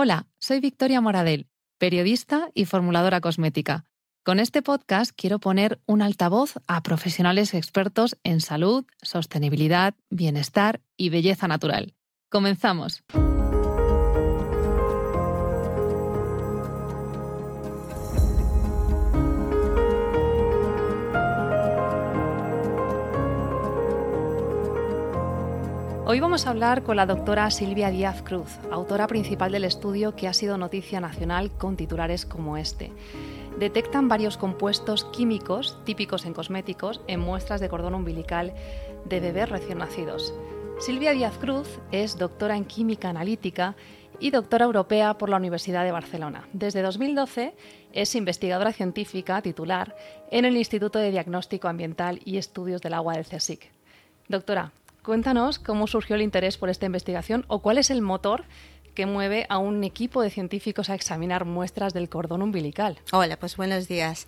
Hola, soy Victoria Moradel, periodista y formuladora cosmética. Con este podcast quiero poner un altavoz a profesionales expertos en salud, sostenibilidad, bienestar y belleza natural. Comenzamos. Hoy vamos a hablar con la doctora Silvia Díaz Cruz, autora principal del estudio que ha sido noticia nacional con titulares como este. Detectan varios compuestos químicos típicos en cosméticos en muestras de cordón umbilical de bebés recién nacidos. Silvia Díaz Cruz es doctora en química analítica y doctora europea por la Universidad de Barcelona. Desde 2012 es investigadora científica titular en el Instituto de Diagnóstico Ambiental y Estudios del Agua del CSIC. Doctora, Cuéntanos cómo surgió el interés por esta investigación o cuál es el motor que mueve a un equipo de científicos a examinar muestras del cordón umbilical. Hola, pues buenos días.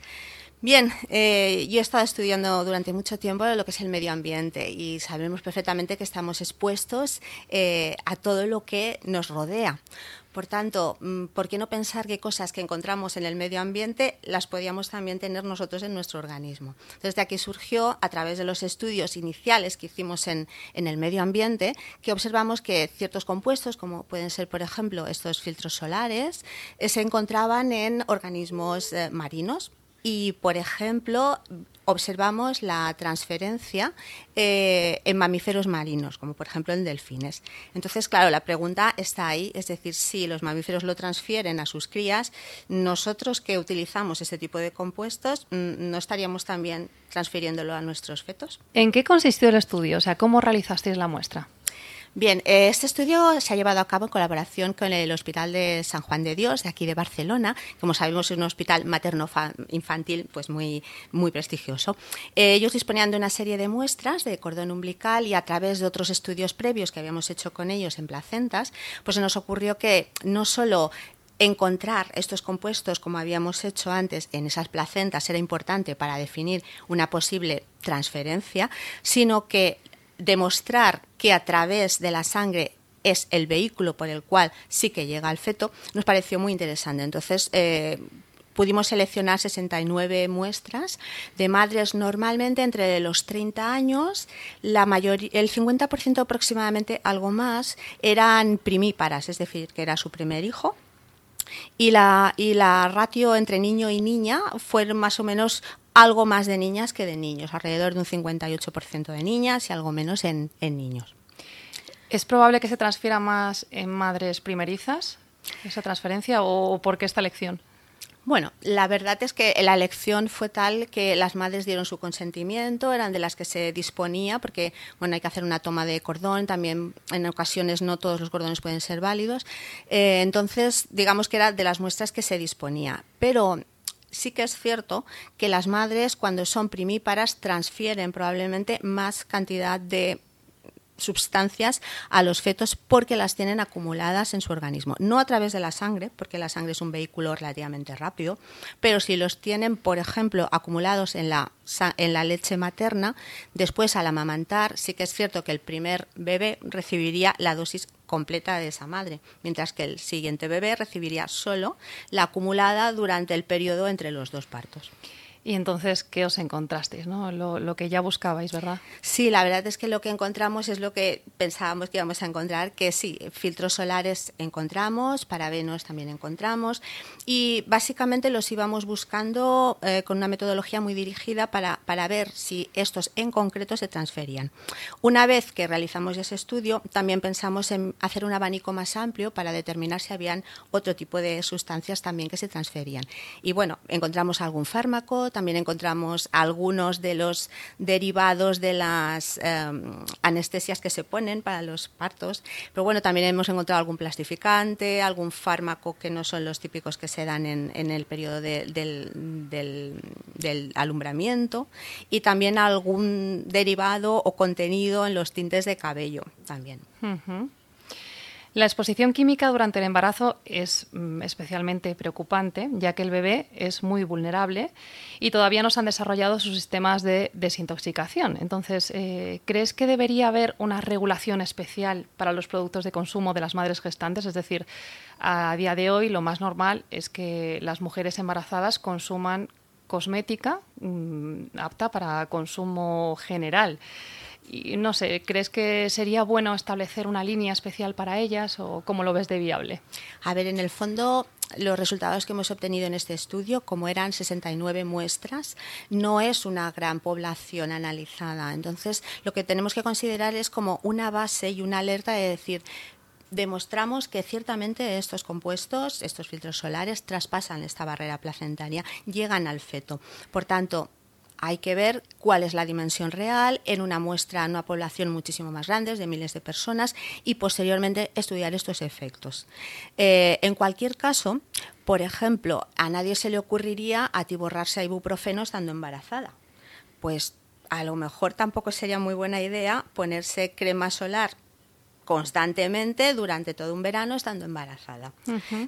Bien, eh, yo he estado estudiando durante mucho tiempo lo que es el medio ambiente y sabemos perfectamente que estamos expuestos eh, a todo lo que nos rodea. Por tanto, mm, ¿por qué no pensar que cosas que encontramos en el medio ambiente las podíamos también tener nosotros en nuestro organismo? Entonces, de aquí surgió, a través de los estudios iniciales que hicimos en, el medio ambiente, que observamos que ciertos compuestos, como pueden ser, por ejemplo, estos filtros solares, eh, se encontraban en organismos eh, marinos, y, por ejemplo, observamos la transferencia eh, en mamíferos marinos, como por ejemplo en delfines. Entonces, claro, la pregunta está ahí, es decir, si los mamíferos lo transfieren a sus crías, nosotros que utilizamos este tipo de compuestos, mm, ¿no estaríamos también transfiriéndolo a nuestros fetos? ¿En qué consistió el estudio? O sea, ¿cómo realizasteis la muestra? Bien, este estudio se ha llevado a cabo en colaboración con el Hospital de San Juan de Dios, de aquí de Barcelona. Como sabemos, es un hospital materno-infantil pues muy, muy prestigioso. Ellos disponían de una serie de muestras de cordón umbilical y a través de otros estudios previos que habíamos hecho con ellos en placentas, pues se nos ocurrió que no solo encontrar estos compuestos, como habíamos hecho antes, en esas placentas era importante para definir una posible transferencia, sino que demostrar que a través de la sangre es el vehículo por el cual sí que llega al feto, nos pareció muy interesante. Entonces, eh, pudimos seleccionar 69 muestras de madres normalmente entre los 30 años, la mayoría, el 50% aproximadamente, algo más, eran primíparas, es decir, que era su primer hijo. Y la, y la ratio entre niño y niña fue más o menos algo más de niñas que de niños, alrededor de un 58% de niñas y algo menos en, niños. ¿Es probable que se transfiera más en madres primerizas esa transferencia o por qué esta elección? Bueno, la verdad es que la elección fue tal que las madres dieron su consentimiento, eran de las que se disponía, porque bueno, hay que hacer una toma de cordón, también en ocasiones no todos los cordones pueden ser válidos. Eh, entonces, digamos que era de las muestras que se disponía. Pero sí que es cierto que las madres cuando son primíparas transfieren probablemente más cantidad de sustancias a los fetos porque las tienen acumuladas en su organismo. No a través de la sangre, porque la sangre es un vehículo relativamente rápido, pero si los tienen, por ejemplo, acumulados en la, en la leche materna, después al amamantar, sí que es cierto que el primer bebé recibiría la dosis completa de esa madre, mientras que el siguiente bebé recibiría solo la acumulada durante el periodo entre los dos partos. Y entonces, ¿qué os encontrasteis? ¿no? Lo, que ya buscabais, ¿verdad? Sí, la verdad es que lo que encontramos es lo que pensábamos que íbamos a encontrar, que sí, filtros solares encontramos, parabenos también encontramos, y básicamente los íbamos buscando eh, con una metodología muy dirigida para, para ver si estos en concreto se transferían. Una vez que realizamos ese estudio, también pensamos en hacer un abanico más amplio para determinar si habían otro tipo de sustancias también que se transferían. Y bueno, encontramos algún fármaco, también encontramos algunos de los derivados de las em, anestesias que se ponen para los partos, pero bueno, también hemos encontrado algún plastificante, algún fármaco que no son los típicos que se dan en, el periodo del, alumbramiento y también algún derivado o contenido en los tintes de cabello también. La exposición química durante el embarazo es mm, especialmente preocupante, ya que el bebé es muy vulnerable y todavía no se han desarrollado sus sistemas de desintoxicación. Entonces, eh, ¿crees que debería haber una regulación especial para los productos de consumo de las madres gestantes? Es decir, a día de hoy lo más normal es que las mujeres embarazadas consuman cosmética mm, apta para consumo general. Y no sé, ¿crees que sería bueno establecer una línea especial para ellas o cómo lo ves de viable? A ver, en el fondo los resultados que hemos obtenido en este estudio, como eran 69 muestras, no es una gran población analizada. Entonces, lo que tenemos que considerar es como una base y una alerta de decir, demostramos que ciertamente estos compuestos, estos filtros solares, traspasan esta barrera placentaria, llegan al feto. Por tanto, hay que ver cuál es la dimensión real en una muestra, en una población muchísimo más grande, de miles de personas, y posteriormente estudiar estos efectos. Eh, en cualquier caso, por ejemplo, a nadie se le ocurriría atiborrarse a ibuprofeno estando embarazada. Pues a lo mejor tampoco sería muy buena idea ponerse crema solar constantemente durante todo un verano estando embarazada.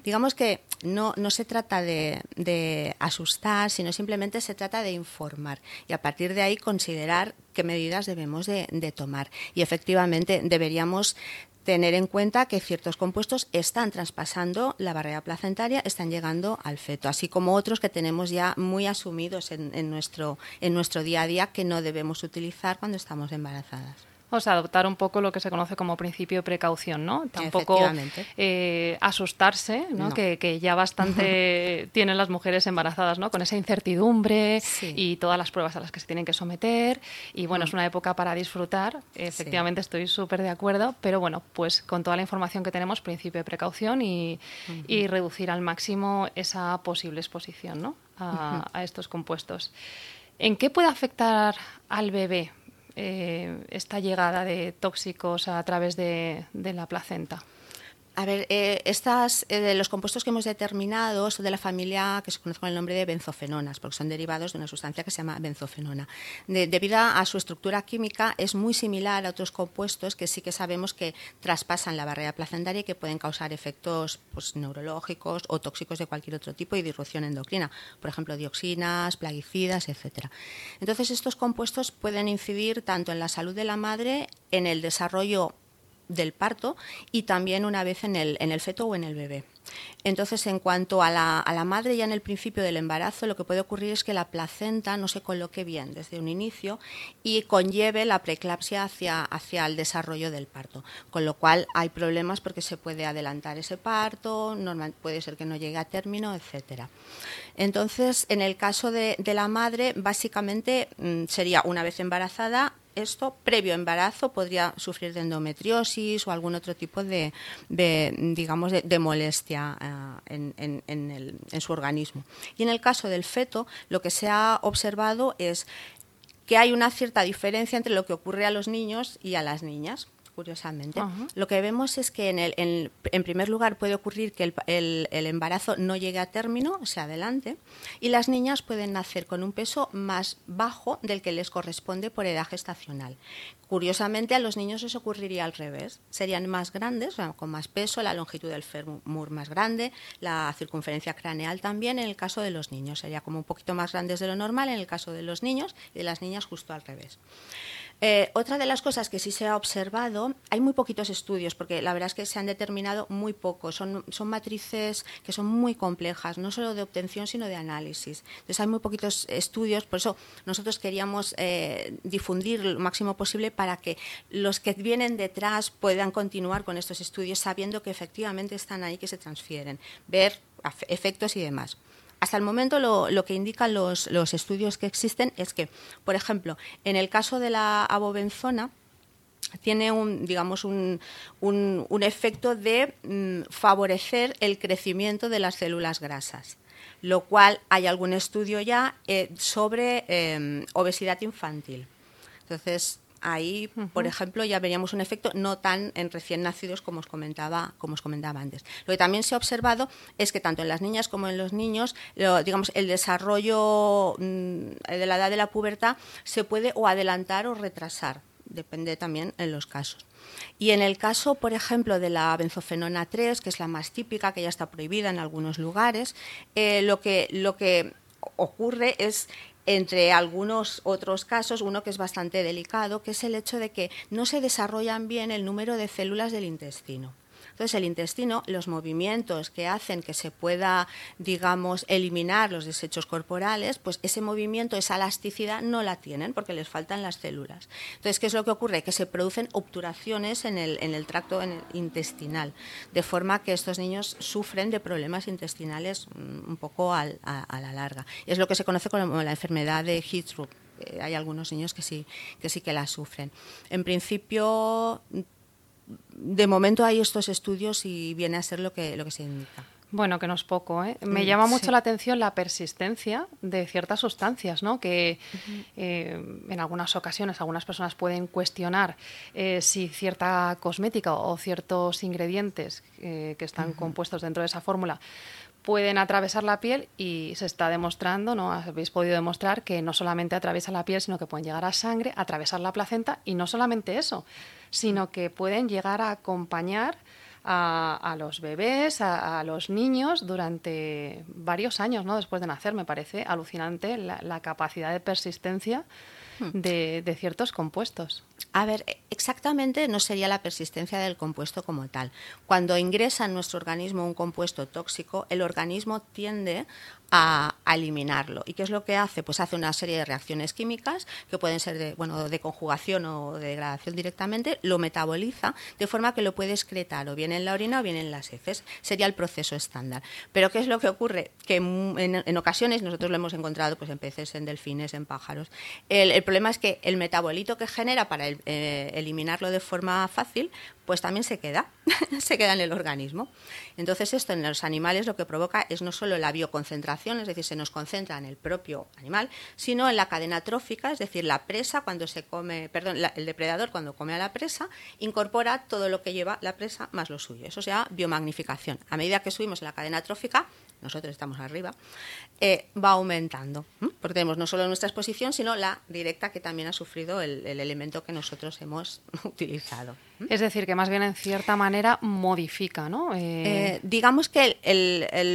Digamos que no, no se trata de, asustar, sino simplemente se trata de informar y a partir de ahí considerar qué medidas debemos de, tomar. Y efectivamente deberíamos tener en cuenta que ciertos compuestos están traspasando la barrera placentaria, están llegando al feto, así como otros que tenemos ya muy asumidos en, en, nuestro, en nuestro día a día que no debemos utilizar cuando estamos embarazadas. O sea, adoptar un poco lo que se conoce como principio de precaución, ¿no? Tampoco eh, asustarse, ¿no? Que, ya bastante tienen las mujeres embarazadas, ¿no? Con esa incertidumbre y todas las pruebas a las que se tienen que someter. Y bueno, es mm. una época para disfrutar. Efectivamente, estoy súper de acuerdo. Pero bueno, pues con toda la información que tenemos, principio de precaución y, reducir al máximo esa posible exposición, ¿no? A, a estos compuestos. ¿En qué puede afectar al bebé? Eh, esta llegada de tóxicos a través de la placenta? A ver, eh, estas, eh, los compuestos que hemos determinado son de la familia que se conoce con el nombre de benzofenonas, porque son derivados de una sustancia que se llama benzofenona. debido a su estructura química, es muy similar a otros compuestos que sí que sabemos que traspasan la barrera placentaria y que pueden causar efectos pues, neurológicos o tóxicos de cualquier otro tipo y disrupción endocrina, por ejemplo, dioxinas, plaguicidas, etc. Entonces, estos compuestos pueden incidir tanto en la salud de la madre, en el desarrollo del parto y también una vez en el, en el feto o en el bebé. Entonces, en cuanto a la, a la, madre, ya en el principio del embarazo, lo que puede ocurrir es que la placenta no se coloque bien desde un inicio y conlleve la preeclampsia hacia, hacia el desarrollo del parto. Con lo cual hay problemas porque se puede adelantar ese parto, puede ser que no llegue a término, etcétera. Entonces, en el caso de, de la madre, básicamente mm, sería una vez embarazada, esto previo embarazo podría sufrir de endometriosis o algún otro tipo de, digamos, de, molestia eh, en, su organismo. Y en el caso del feto, lo que se ha observado es que hay una cierta diferencia entre lo que ocurre a los niños y a las niñas curiosamente. Lo que vemos es que en, el, en, primer lugar puede ocurrir que el, el, embarazo no llegue a término, o sea, adelante, y las niñas pueden nacer con un peso más bajo del que les corresponde por edad gestacional. Curiosamente, a los niños les ocurriría al revés. Serían más grandes, con más peso, la longitud del fémur más grande, la circunferencia craneal también en el caso de los niños. Sería como un poquito más grandes de lo normal en el caso de los niños y de las niñas justo al revés. Eh, otra de las cosas que sí se ha observado, hay muy poquitos estudios, porque la verdad es que se han determinado muy pocos. Son, son matrices que son muy complejas, no solo de obtención, sino de análisis. Entonces hay muy poquitos estudios, por eso nosotros queríamos eh, difundir lo máximo posible para que los que vienen detrás puedan continuar con estos estudios sabiendo que efectivamente están ahí, que se transfieren, ver efectos y demás. Hasta el momento lo, que indican los, estudios que existen es que, por ejemplo, en el caso de la abobenzona, tiene un, digamos, un, efecto de mm, favorecer el crecimiento de las células grasas, lo cual hay algún estudio ya eh, sobre eh, obesidad infantil. Entonces, ahí, por ejemplo, ya veríamos un efecto no tan en recién nacidos como os comentaba, como os comentaba antes. Lo que también se ha observado es que tanto en las niñas como en los niños, digamos, el desarrollo mm, de la edad de la pubertad se puede o adelantar o retrasar depende también en los casos. Y en el caso, por ejemplo, de la benzofenona 3, que es la más típica, que ya está prohibida en algunos lugares, eh, lo, que, lo que ocurre es entre algunos otros casos, uno que es bastante delicado, que es el hecho de que no se desarrollan bien el número de células del intestino. Entonces, el intestino, los movimientos que hacen que se pueda, digamos, eliminar los desechos corporales, pues ese movimiento, esa elasticidad no la tienen porque les faltan las células. Entonces, ¿qué es lo que ocurre? Que se producen obturaciones en el, en el tracto intestinal, de forma que estos niños sufren de problemas intestinales mm, un poco a, la larga. Es lo que se conoce como la enfermedad de Histrup hay algunos niños que sí que sí que la sufren. En principio de momento hay estos estudios y viene a ser lo que, lo que se indica. Bueno, que no es poco. ¿eh? Me mm, llama mucho la atención la persistencia de ciertas sustancias, ¿no? que eh, en algunas ocasiones algunas personas pueden cuestionar eh, si cierta cosmética o ciertos ingredientes que están compuestos dentro de esa fórmula pueden atravesar la piel y se está demostrando, ¿no? Habéis podido demostrar que no solamente atraviesa la piel, sino que pueden llegar a sangre, atravesar la placenta y no solamente eso, sino que pueden llegar a acompañar a, los bebés, a, los niños durante varios años, ¿no? Después de nacer, me parece alucinante la, capacidad de persistencia hmm. de ciertos compuestos. A ver, exactamente no sería la persistencia del compuesto como tal. Cuando ingresa en nuestro organismo un compuesto tóxico, el organismo tiende a, eliminarlo. ¿Y qué es lo que hace? Pues hace una serie de reacciones químicas que pueden ser de, bueno, de conjugación o de degradación directamente, lo metaboliza de forma que lo puede excretar o bien en la orina o bien en las heces. Sería el proceso estándar. Pero ¿qué es lo que ocurre? Que en, ocasiones, nosotros lo hemos encontrado pues, en peces, en delfines, en pájaros, el, problema es que el metabolito que genera para eh, eliminarlo de forma fácil, pues también se queda, se queda en el organismo. Entonces esto en los animales lo que provoca es no solo la bioconcentración, es decir, se nos concentra en el propio animal, sino en la cadena trófica, es decir, la presa cuando se come, perdón, el depredador cuando come a la presa, incorpora todo lo que lleva la presa más lo suyo. Eso se llama biomagnificación. A medida que subimos en la cadena trófica, nosotros estamos arriba, eh, va aumentando. Porque tenemos no solo nuestra exposición, sino la directa que también ha sufrido el, elemento que nosotros hemos utilizado. Es decir, que más bien en cierta manera modifica, ¿no? Eh, eh, digamos que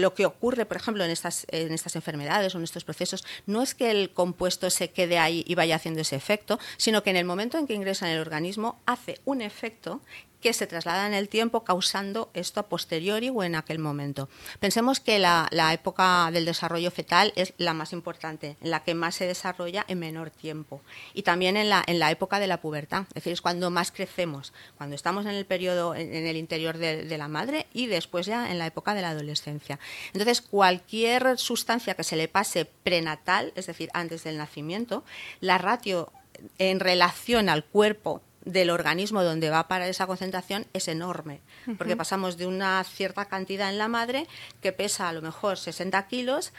lo que ocurre, por ejemplo, en estas, en estas enfermedades o en estos procesos, no es que el compuesto se quede ahí y vaya haciendo ese efecto, sino que en el momento en que ingresa en el organismo hace un efecto que se traslada en el tiempo causando esto a posteriori o en aquel momento. Pensemos que la, época del desarrollo fetal es la más importante, en la que más se desarrolla en menor tiempo. Y también en la, en la época de la pubertad, es decir, es cuando más crecemos, cuando estamos en el periodo, en, el interior de, de la madre y después ya en la época de la adolescencia. Entonces, cualquier sustancia que se le pase prenatal, es decir, antes del nacimiento, la ratio en relación al cuerpo del organismo donde va para esa concentración es enorme, porque pasamos de una cierta cantidad en la madre que pesa a lo mejor 60 kilos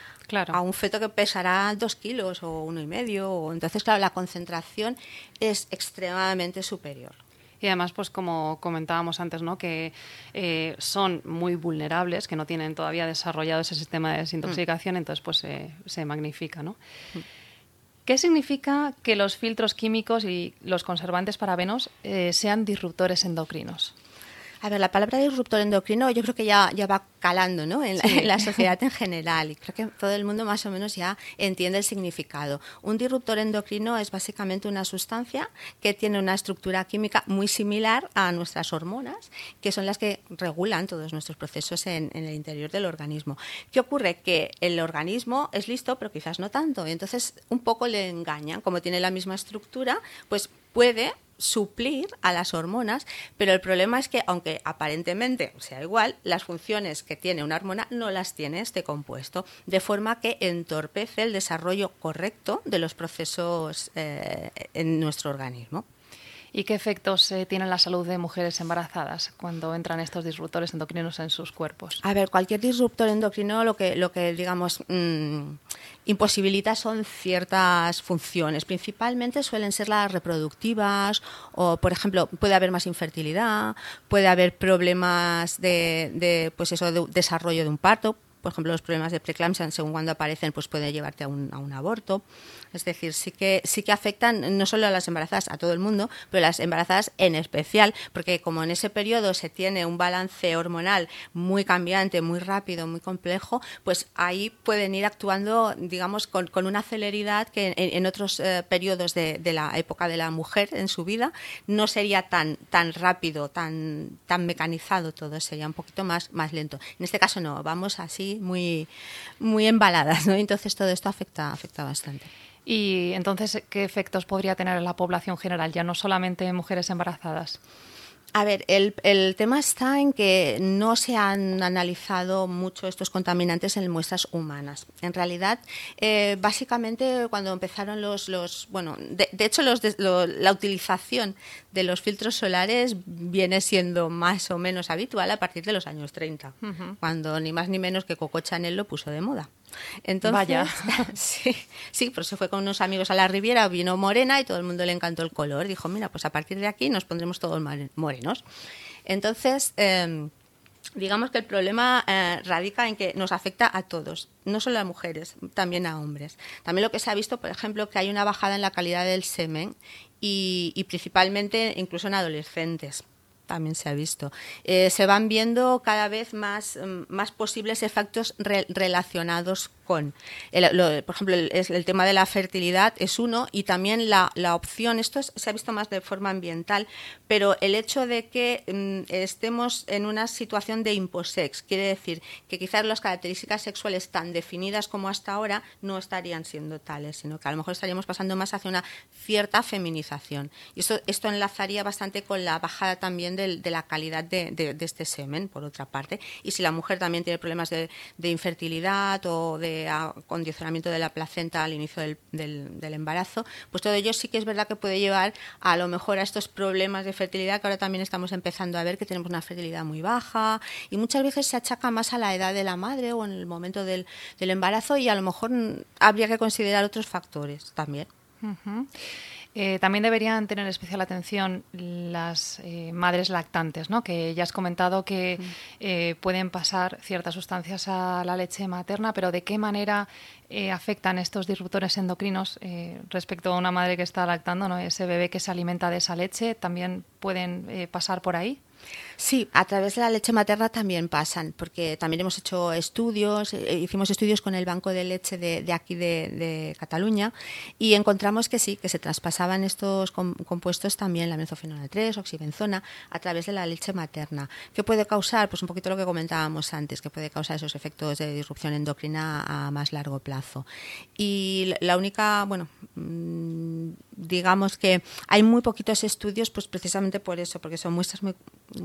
a un feto que pesará 2 kilos o uno y medio. Entonces, claro, la concentración es extremadamente superior. Y además, pues como comentábamos antes, ¿no? que eh, son muy vulnerables, que no tienen todavía desarrollado ese sistema de desintoxicación, mm. entonces pues se magnifica. ¿no? Mm. ¿Qué significa que los filtros químicos y los conservantes parabenos eh, sean disruptores endocrinos? A ver, la palabra disruptor endocrino yo creo que ya, ya va calando ¿no? en, la, sociedad en general y creo que todo el mundo más o menos ya entiende el significado. Un disruptor endocrino es básicamente una sustancia que tiene una estructura química muy similar a nuestras hormonas, que son las que regulan todos nuestros procesos en, en el interior del organismo. ¿Qué ocurre? Que el organismo es listo, pero quizás no tanto. Y entonces un poco le engañan. Como tiene la misma estructura, pues puede suplir a las hormonas, pero el problema es que aunque aparentemente sea igual, las funciones que tiene una hormona no las tiene este compuesto, de forma que entorpece el desarrollo correcto de los procesos eh, en nuestro organismo. ¿Y qué efectos eh, tiene la salud de mujeres embarazadas cuando entran estos disruptores endocrinos en sus cuerpos? A ver, cualquier disruptor endocrino lo que, lo que digamos, mm, imposibilita son ciertas funciones. Principalmente suelen ser las reproductivas o, por ejemplo, puede haber más infertilidad, puede haber problemas de, de pues eso, de desarrollo de un parto, por ejemplo, los problemas de preeclampsia, según cuando aparecen, pues puede llevarte a un, a un aborto. Es decir, sí que, sí que afectan no solo a las embarazadas, a todo el mundo, pero a las embarazadas en especial, porque como en ese periodo se tiene un balance hormonal muy cambiante, muy rápido, muy complejo, pues ahí pueden ir actuando, digamos, con, con una celeridad que en, otros eh, periodos de, de, la época de la mujer en su vida no sería tan, tan rápido, tan, tan mecanizado todo, sería un poquito más, más lento. En este caso no, vamos así muy, muy embaladas, ¿no? Entonces todo esto afecta, afecta bastante. Y entonces, ¿qué efectos podría tener en la población general, ya no solamente en mujeres embarazadas? A ver, el, el, tema está en que no se han analizado mucho estos contaminantes en muestras humanas. En realidad, eh, básicamente cuando empezaron los, los bueno, de, de hecho los lo, la utilización de los filtros solares viene siendo más o menos habitual a partir de los años 30, uh -huh. cuando ni más ni menos que Coco Chanel lo puso de moda. Entonces, Vaya. sí, sí, pues se fue con unos amigos a la Riviera, vino morena y todo el mundo le encantó el color. Dijo, mira, pues a partir de aquí nos pondremos todos morenos. Entonces, eh, digamos que el problema eh, radica en que nos afecta a todos, no solo a mujeres, también a hombres. También lo que se ha visto, por ejemplo, que hay una bajada en la calidad del semen y principalmente incluso en adolescentes también se ha visto. Eh, se van viendo cada vez más, más posibles efectos re relacionados con. El, por ejemplo, el, el, tema de la fertilidad es uno y también la, la opción, esto es, se ha visto más de forma ambiental, pero el hecho de que mm, estemos en una situación de imposex, quiere decir que quizás las características sexuales tan definidas como hasta ahora no estarían siendo tales, sino que a lo mejor estaríamos pasando más hacia una cierta feminización. Y esto, esto enlazaría bastante con la bajada también de, de la calidad de, de, este semen, por otra parte. Y si la mujer también tiene problemas de infertilidad o de acondicionamiento de la placenta al inicio del, del, embarazo, pues todo ello sí que es verdad que puede llevar a lo mejor a estos problemas de fertilidad que ahora también estamos empezando a ver que tenemos una fertilidad muy baja y muchas veces se achaca más a la edad de la madre o en el momento del, embarazo y a lo mejor habría que considerar otros factores también. Uh. Eh, también deberían tener especial atención las eh, madres lactantes, ¿no? que ya has comentado que eh, pueden pasar ciertas sustancias a la leche materna, pero ¿de qué manera eh, afectan estos disruptores endocrinos respecto a una madre que está lactando, ¿no? ese bebé que se alimenta de esa leche? ¿También pueden pasar por ahí? Sí, a través de la leche materna también pasan, porque también hemos hecho estudios, eh, hicimos estudios con el Banco de Leche de, aquí de, Cataluña y encontramos que sí, que se traspasaban estos com compuestos también, la mezofenona 3, oxibenzona, a través de la leche materna. ¿Qué puede causar? Pues un poquito lo que comentábamos antes, que puede causar esos efectos de disrupción endocrina a más largo plazo. Y la única, bueno, mmm, digamos que hay muy poquitos estudios, pues precisamente por eso, porque son muestras muy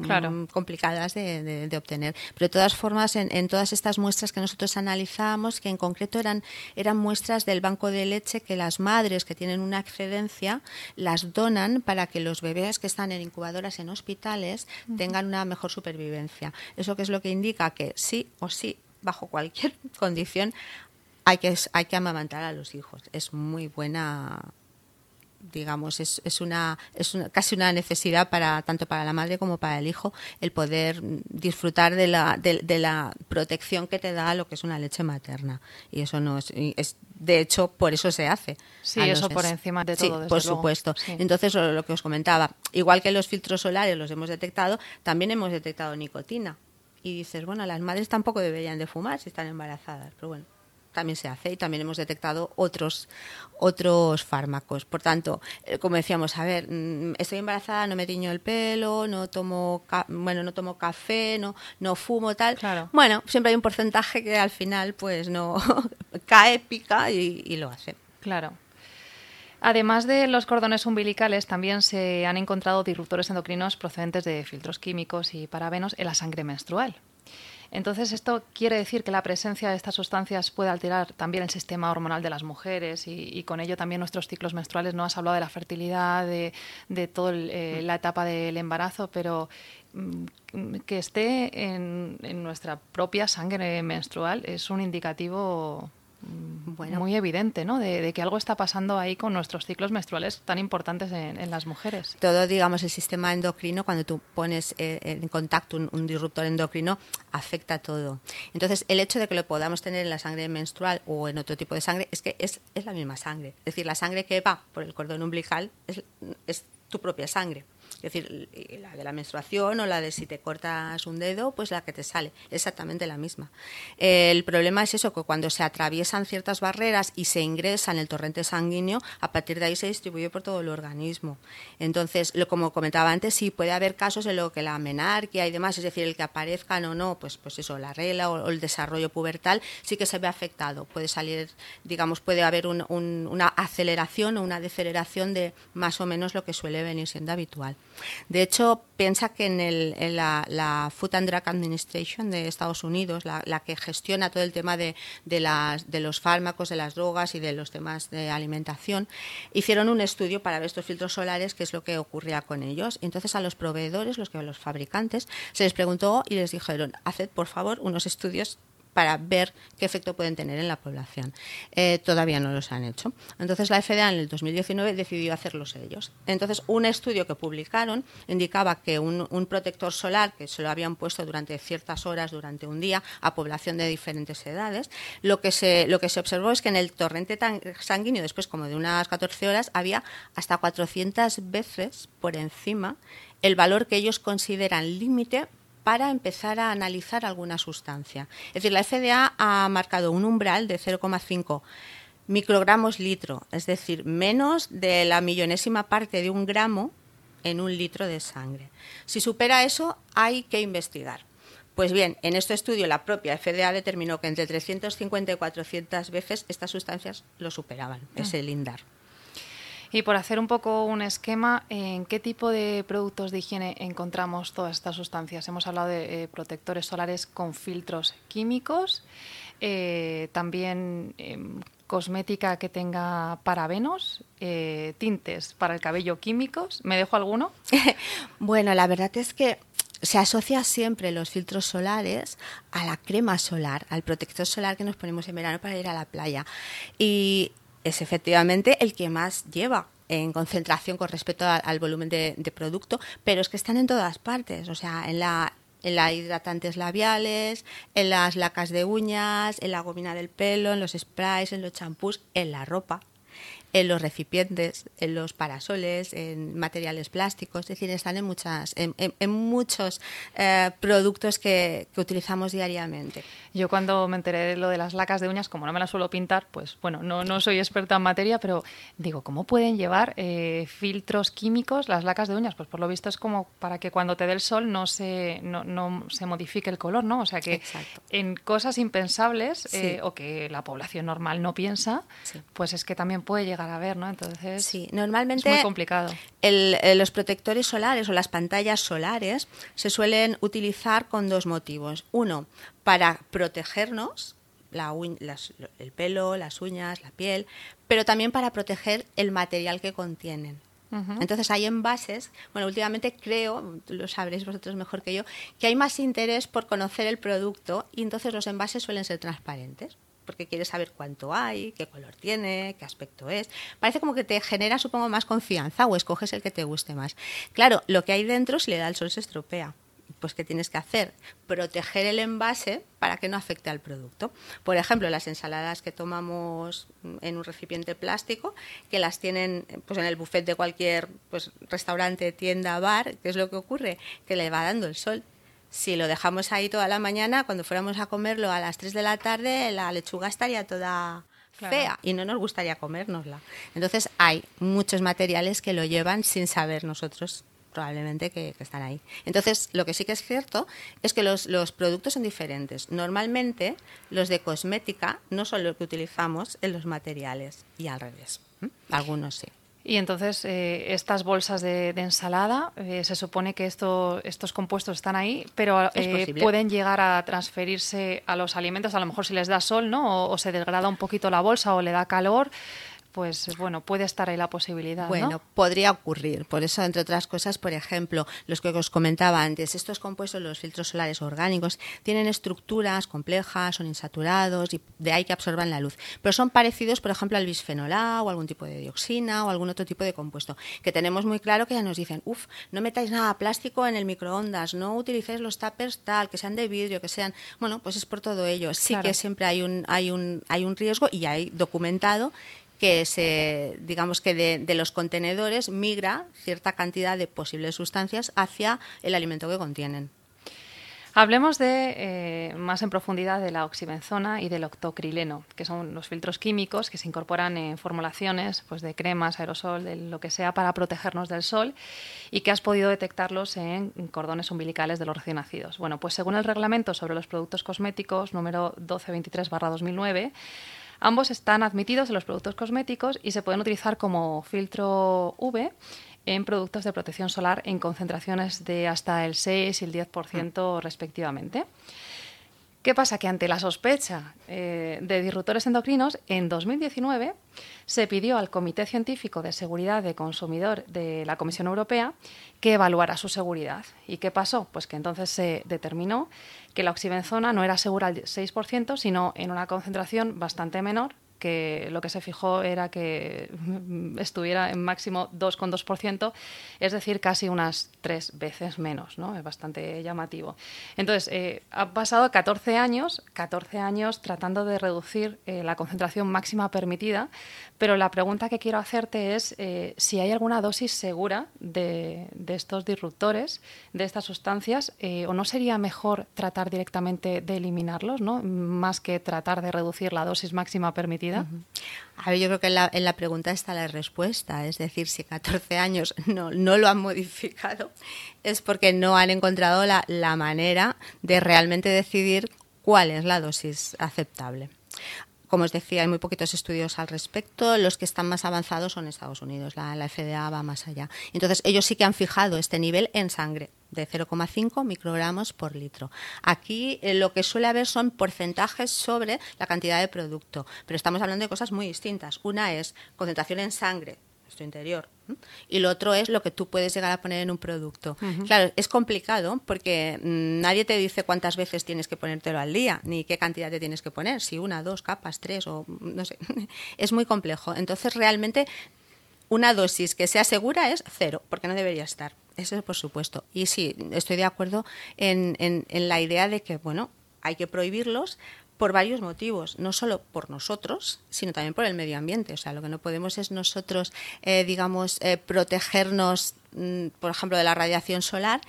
claro. Complicadas de, de, de, obtener. Pero de todas formas, en, en, todas estas muestras que nosotros analizábamos, que en concreto eran, eran muestras del banco de leche que las madres que tienen una excedencia las donan para que los bebés que están en incubadoras en hospitales uh -huh. tengan una mejor supervivencia. Eso que es lo que indica que sí o sí, bajo cualquier condición, hay que, hay que amamantar a los hijos. Es muy buena digamos, es, es, una, es una, casi una necesidad para tanto para la madre como para el hijo el poder disfrutar de la, de, de la protección que te da lo que es una leche materna. Y eso no es, es de hecho, por eso se hace. Sí, eso por encima de todo. Sí, por luego. supuesto. Sí. Entonces, lo, lo que os comentaba, igual que los filtros solares los hemos detectado, también hemos detectado nicotina. Y dices, bueno, las madres tampoco deberían de fumar si están embarazadas, pero bueno, también se hace y también hemos detectado otros otros fármacos. Por tanto, eh, como decíamos, a ver, mm, estoy embarazada, no me tiño el pelo, no tomo bueno, no tomo café, no no fumo tal. Claro. Bueno, siempre hay un porcentaje que al final pues no cae, pica y, y lo hace. Claro. Además de los cordones umbilicales, también se han encontrado disruptores endocrinos procedentes de filtros químicos y parabenos en la sangre menstrual. Entonces, esto quiere decir que la presencia de estas sustancias puede alterar también el sistema hormonal de las mujeres y, y con ello también nuestros ciclos menstruales. No has hablado de la fertilidad, de, de toda eh, la etapa del embarazo, pero mm, que esté en, en, nuestra propia sangre menstrual es un indicativo mm, muy evidente, ¿no? De, que algo está pasando ahí con nuestros ciclos menstruales tan importantes en, las mujeres. Todo, digamos, el sistema endocrino, cuando tú pones eh, en contacto un, disruptor endocrino, afecta todo. Entonces, el hecho de que lo podamos tener en la sangre menstrual o en otro tipo de sangre es que es, es la misma sangre. Es decir, la sangre que va por el cordón umbilical es, es tu propia sangre. Es decir, la de la menstruación o la de si te cortas un dedo, pues la que te sale, exactamente la misma. El problema es eso, que cuando se atraviesan ciertas barreras y se ingresa en el torrente sanguíneo, a partir de ahí se distribuye por todo el organismo. Entonces, lo, como comentaba antes, sí puede haber casos en los que la menarquia y demás, es decir, el que aparezcan o no, pues, pues eso, la regla o, el desarrollo pubertal, sí que se ve afectado. Puede salir, digamos, puede haber una aceleración o una deceleración de más o menos lo que suele venir siendo habitual. De hecho, piensa que en, la, Food and Drug Administration de Estados Unidos, la, que gestiona todo el tema de, los fármacos, de las drogas y de los temas de alimentación, hicieron un estudio para ver estos filtros solares, qué es lo que ocurría con ellos. Entonces, a los proveedores, los que los fabricantes, se les preguntó y les dijeron, haced por favor unos estudios para ver qué efecto pueden tener en la población. Eh, todavía no los han hecho. Entonces la FDA en el 2019 decidió hacerlos ellos. Entonces un estudio que publicaron indicaba que un, protector solar que se lo habían puesto durante ciertas horas durante un día a población de diferentes edades, lo que se, lo que se observó es que en el torrente sanguíneo después como de unas 14 horas había hasta 400 veces por encima el valor que ellos consideran límite para empezar a analizar alguna sustancia. Es decir, la FDA ha marcado un umbral de 0,5 microgramos litro, es decir, menos de la millonésima parte de un gramo en un litro de sangre. Si supera eso, hay que investigar. Pues bien, en este estudio la propia FDA determinó que entre 350 y 400 veces estas sustancias lo superaban, ese ah. lindar. Y por hacer un poco un esquema, ¿en qué tipo de productos de higiene encontramos todas estas sustancias? Hemos hablado de eh, protectores solares con filtros químicos, eh, también em, cosmética que tenga parabenos, eh, tintes para el cabello químicos. ¿Me dejo alguno? bueno, la verdad es que se asocia siempre los filtros solares a la crema solar, al protector solar que nos ponemos en verano para ir a la playa. Y es efectivamente el que más lleva en concentración con respecto al volumen de, producto, pero es que están en todas partes, o sea, en la en las hidratantes labiales, en las lacas de uñas, en la gomina del pelo, en los sprays, en los champús, en la ropa en los recipientes, en los parasoles, en materiales plásticos, es decir, están en, muchas, en, muchos eh, productos que, utilizamos diariamente. Yo cuando me enteré de lo de las lacas de uñas, como no me las suelo pintar, pues bueno, no, no soy experta en materia, pero digo, ¿cómo pueden llevar eh, filtros químicos las lacas de uñas? Pues por lo visto es como para que cuando te dé el sol no se, no, no se modifique el color, ¿no? O sea que en cosas impensables eh, o que la población normal no piensa, pues es que también puede llegar a ver, ¿no? Entonces, sí, normalmente es muy complicado. los protectores solares o las pantallas solares se suelen utilizar con dos motivos. Uno, para protegernos, el pelo, las uñas, la piel, pero también para proteger el material que contienen. Entonces hay envases, bueno, últimamente creo, lo sabréis vosotros mejor que yo, que hay más interés por conocer el producto y entonces los envases suelen ser transparentes porque quieres saber cuánto hay, qué color tiene, qué aspecto es. Parece como que te genera, supongo, más confianza o escoges el que te guste más. Claro, lo que hay dentro, si le da el sol, se estropea. Pues, ¿qué tienes que hacer? Proteger el envase para que no afecte al producto. Por ejemplo, las ensaladas que tomamos en un recipiente plástico, que las tienen pues, en el buffet de cualquier pues, restaurante, tienda, bar, ¿qué es lo que ocurre? Que le va dando el sol si lo dejamos ahí toda la mañana, cuando fuéramos a comerlo a las 3 de la tarde, la lechuga estaría toda fea y no nos gustaría comérnosla. Entonces hay muchos materiales que lo llevan sin saber nosotros probablemente que, están ahí. Entonces, lo que sí que es cierto es que los, los, productos son diferentes. Normalmente, los de cosmética no son los que utilizamos en los materiales y al revés. Algunos sí. Y entonces eh, estas bolsas de, ensalada, eh, se supone que esto, estos compuestos están ahí, pero eh, pueden llegar a transferirse a los alimentos, a lo mejor si les da sol, ¿no? O, se degrada un poquito la bolsa o le da calor. Pues bueno, puede estar ahí la posibilidad. Bueno, podría ocurrir. Por eso, entre otras cosas, por ejemplo, los que os comentaba antes, estos compuestos, los filtros solares orgánicos, tienen estructuras complejas, son insaturados y de ahí que absorban la luz. Pero son parecidos, por ejemplo, al bisfenol A o algún tipo de dioxina o algún otro tipo de compuesto, que tenemos muy claro que ya nos dicen, uff, no metáis nada plástico en el microondas, no utilicéis los tuppers tal, que sean de vidrio, que sean, bueno, pues es por todo ello. Sí que siempre hay un, hay un, hay un riesgo y hay documentado que se, digamos que de, los contenedores migra cierta cantidad de posibles sustancias hacia el alimento que contienen. Hablemos de eh, más en profundidad de la oxibenzona y del octocrileno, que son los filtros químicos que se incorporan en formulaciones pues, de cremas, aerosol, de lo que sea para protegernos del sol y que has podido detectarlos en cordones umbilicales de los recién nacidos. Bueno, pues según el reglamento sobre los productos cosméticos número 1223-2009, Ambos están admitidos en los productos cosméticos y se pueden utilizar como filtro UV en productos de protección solar en concentraciones de hasta el 6 y el 10% respectivamente. ¿Qué pasa? Que ante la sospecha eh, de disruptores endocrinos, en 2019 se pidió al Comité Científico de Seguridad de Consumidor de la Comisión Europea que evaluara su seguridad. ¿Y qué pasó? Pues que entonces se determinó que la oxibenzona no era segura al 6%, sino en una concentración bastante menor que lo que se fijó era que estuviera en máximo 2,2%, es decir, casi unas tres veces menos, ¿no? Es bastante llamativo. Entonces, eh, ha pasado 14 años, 14 años tratando de reducir eh, la concentración máxima permitida, pero la pregunta que quiero hacerte es eh, si hay alguna dosis segura de, de, estos disruptores, de estas sustancias, o no sería mejor tratar directamente de eliminarlos, ¿no? Más que tratar de reducir la dosis máxima permitida a ver, yo creo que en la, pregunta está la respuesta. Es decir, si 14 años no, lo han modificado, es porque no han encontrado la, la manera de realmente decidir cuál es la dosis aceptable. Como os decía, hay muy poquitos estudios al respecto. Los que están más avanzados son Estados Unidos. La, la FDA va más allá. Entonces, ellos sí que han fijado este nivel en sangre de 0,5 microgramos por litro. Aquí eh, lo que suele haber son porcentajes sobre la cantidad de producto, pero estamos hablando de cosas muy distintas. Una es concentración en sangre, nuestro interior, y lo otro es lo que tú puedes llegar a poner en un producto. Claro, es complicado porque mm, nadie te dice cuántas veces tienes que ponértelo al día, ni qué cantidad te tienes que poner, si una, dos capas, tres o no sé. es muy complejo. Entonces, realmente, una dosis que sea segura es cero, porque no debería estar. Eso por supuesto. Y sí, estoy de acuerdo en, en, en la idea de que, bueno, hay que prohibirlos, por varios motivos, no solo por nosotros, sino también por el medio ambiente. O sea, lo que no podemos es nosotros, eh, digamos, eh, protegernos, mm, por ejemplo, de la radiación solar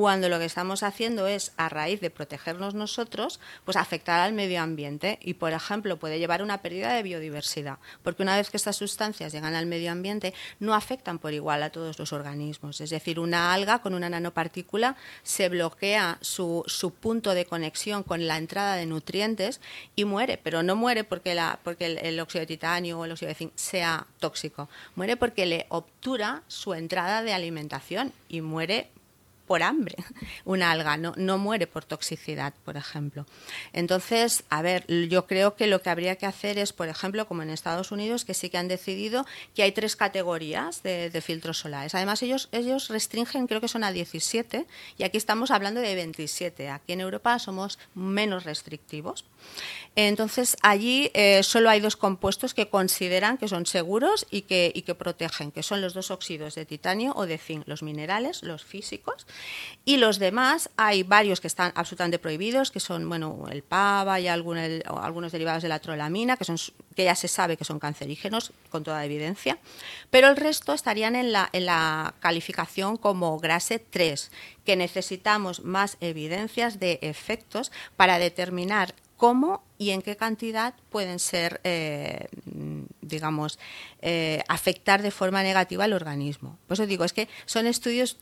cuando lo que estamos haciendo es, a raíz de protegernos nosotros, pues afectar al medio ambiente y, por ejemplo, puede llevar a una pérdida de biodiversidad, porque una vez que estas sustancias llegan al medio ambiente, no afectan por igual a todos los organismos. Es decir, una alga con una nanopartícula se bloquea su, su punto de conexión con la entrada de nutrientes y muere, pero no muere porque, la, porque el, el óxido de titanio o el óxido de zinc sea tóxico, muere porque le obtura su entrada de alimentación y muere por hambre una alga, no, no muere por toxicidad, por ejemplo. Entonces, a ver, yo creo que lo que habría que hacer es, por ejemplo, como en Estados Unidos, que sí que han decidido que hay tres categorías de, filtros solares. Además, ellos, ellos restringen, creo que son a 17, y aquí estamos hablando de 27. Aquí en Europa somos menos restrictivos. Entonces, allí eh, solo hay dos compuestos que consideran que son seguros y que, y que protegen, que son los dos óxidos de titanio o de zinc, los minerales, los físicos, y los demás, hay varios que están absolutamente prohibidos, que son bueno, el pava y algunos derivados de la trolamina, que, son, que ya se sabe que son cancerígenos, con toda evidencia. Pero el resto estarían en la, en la calificación como grase 3, que necesitamos más evidencias de efectos para determinar cómo y en qué cantidad pueden ser, eh, digamos, eh, afectar de forma negativa al organismo. Por eso digo, es que son estudios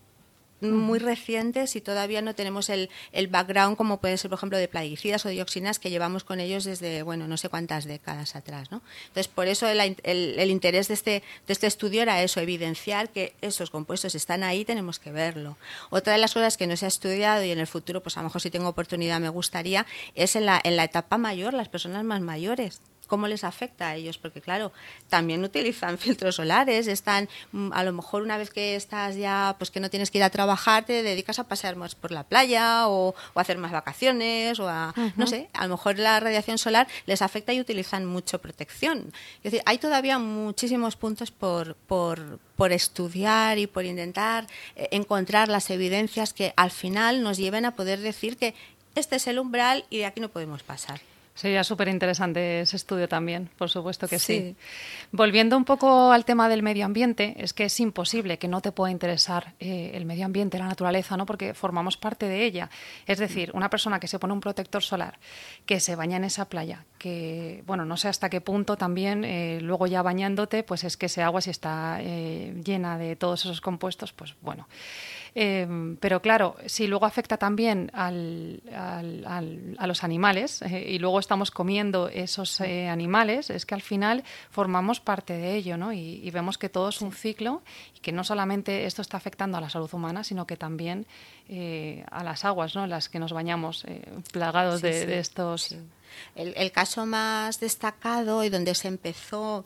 muy recientes y todavía no tenemos el, el, background como puede ser, por ejemplo, de plaguicidas o dioxinas que llevamos con ellos desde, bueno, no sé cuántas décadas atrás, ¿no? Entonces, por eso el, el, interés de este, de este estudio era eso, evidenciar que esos compuestos están ahí, tenemos que verlo. Otra de las cosas que no se ha estudiado y en el futuro, pues a lo mejor si tengo oportunidad me gustaría, es en la, en la etapa mayor, las personas más mayores cómo les afecta a ellos, porque claro, también utilizan filtros solares, están, mm, a lo mejor una vez que estás ya, pues que no tienes que ir a trabajar, te dedicas a pasear más por la playa o, a hacer más vacaciones o a, no sé, a lo mejor la radiación solar les afecta y utilizan mucho protección. Es decir, hay todavía muchísimos puntos por, por, por estudiar y por intentar eh, encontrar las evidencias que al final nos lleven a poder decir que este es el umbral y de aquí no podemos pasar. Sería súper interesante ese estudio también, por supuesto que sí. Volviendo un poco al tema del medio ambiente, es que es imposible que no te pueda interesar eh, el medio ambiente, la naturaleza, ¿no? porque formamos parte de ella. Es decir, una persona que se pone un protector solar, que se baña en esa playa, que, bueno, no sé hasta qué punto también, eh, luego ya bañándote, pues es que ese agua si está eh, llena de todos esos compuestos, pues bueno. Em, pero claro, si luego afecta también al, a los animales eh, y luego estamos comiendo esos eh, animales, es que al final formamos parte de ello, ¿no? Y, vemos que todo es un ciclo y que no solamente esto está afectando a la salud humana, sino que también eh, a las aguas, ¿no? En las que nos bañamos, plagados de, estos. el caso más destacado y donde se empezó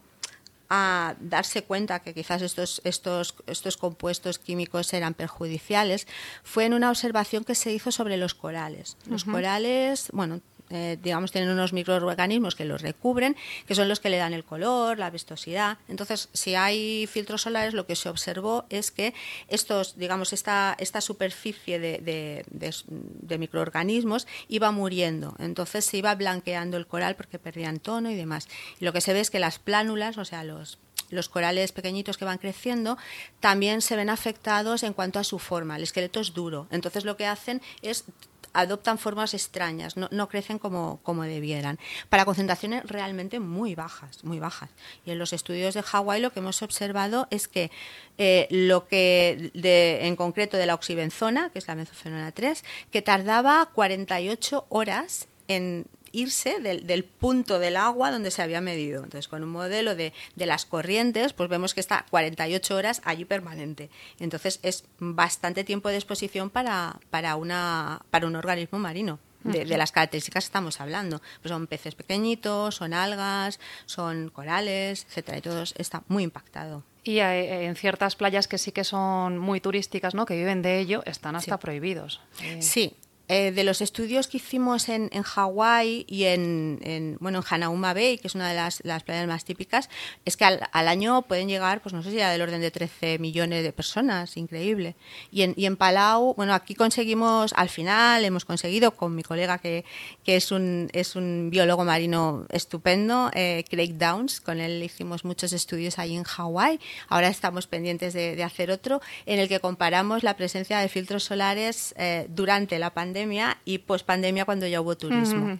a darse cuenta que quizás estos, estos, estos compuestos químicos eran perjudiciales fue en una observación que se hizo sobre los corales. Los corales, bueno, eh, digamos, tienen unos microorganismos que los recubren, que son los que le dan el color, la vistosidad. Entonces, si hay filtros solares, lo que se observó es que estos, digamos, esta, esta superficie de, de, microorganismos iba muriendo. Entonces se iba blanqueando el coral porque perdían tono y demás. Y lo que se ve es que las plánulas, o sea, los los corales pequeñitos que van creciendo, también se ven afectados en cuanto a su forma. El esqueleto es duro. Entonces lo que hacen es adoptan formas extrañas, no, crecen como, como, debieran, para concentraciones realmente muy bajas, muy bajas. Y en los estudios de Hawái lo que hemos observado es que eh, lo que en concreto de la oxibenzona, que es la mezofenona 3, que tardaba 48 horas en irse del, punto del agua donde se había medido. Entonces, con un modelo de, de, las corrientes, pues vemos que está 48 horas allí permanente. Entonces, es bastante tiempo de exposición para, para, una, para un organismo marino. De, las características que estamos hablando. Pues son peces pequeñitos, son algas, son corales, etcétera, y todo está muy impactado. Y eh, en ciertas playas que sí que son muy turísticas, ¿no? que viven de ello, están hasta prohibidos. Sí, eh, de los estudios que hicimos en, en Hawái y en, bueno, en Hanauma Bay, que es una de las, playas más típicas, es que al, año pueden llegar, pues no sé si era del orden de 13 millones de personas, increíble. Y en, y en Palau, bueno, aquí conseguimos, al final hemos conseguido con mi colega que, que es, un, es un biólogo marino estupendo, eh, Craig Downs, con él hicimos muchos estudios ahí en Hawái. Ahora estamos pendientes de, hacer otro en el que comparamos la presencia de filtros solares eh, durante la pandemia y post pandemia cuando ya hubo turismo.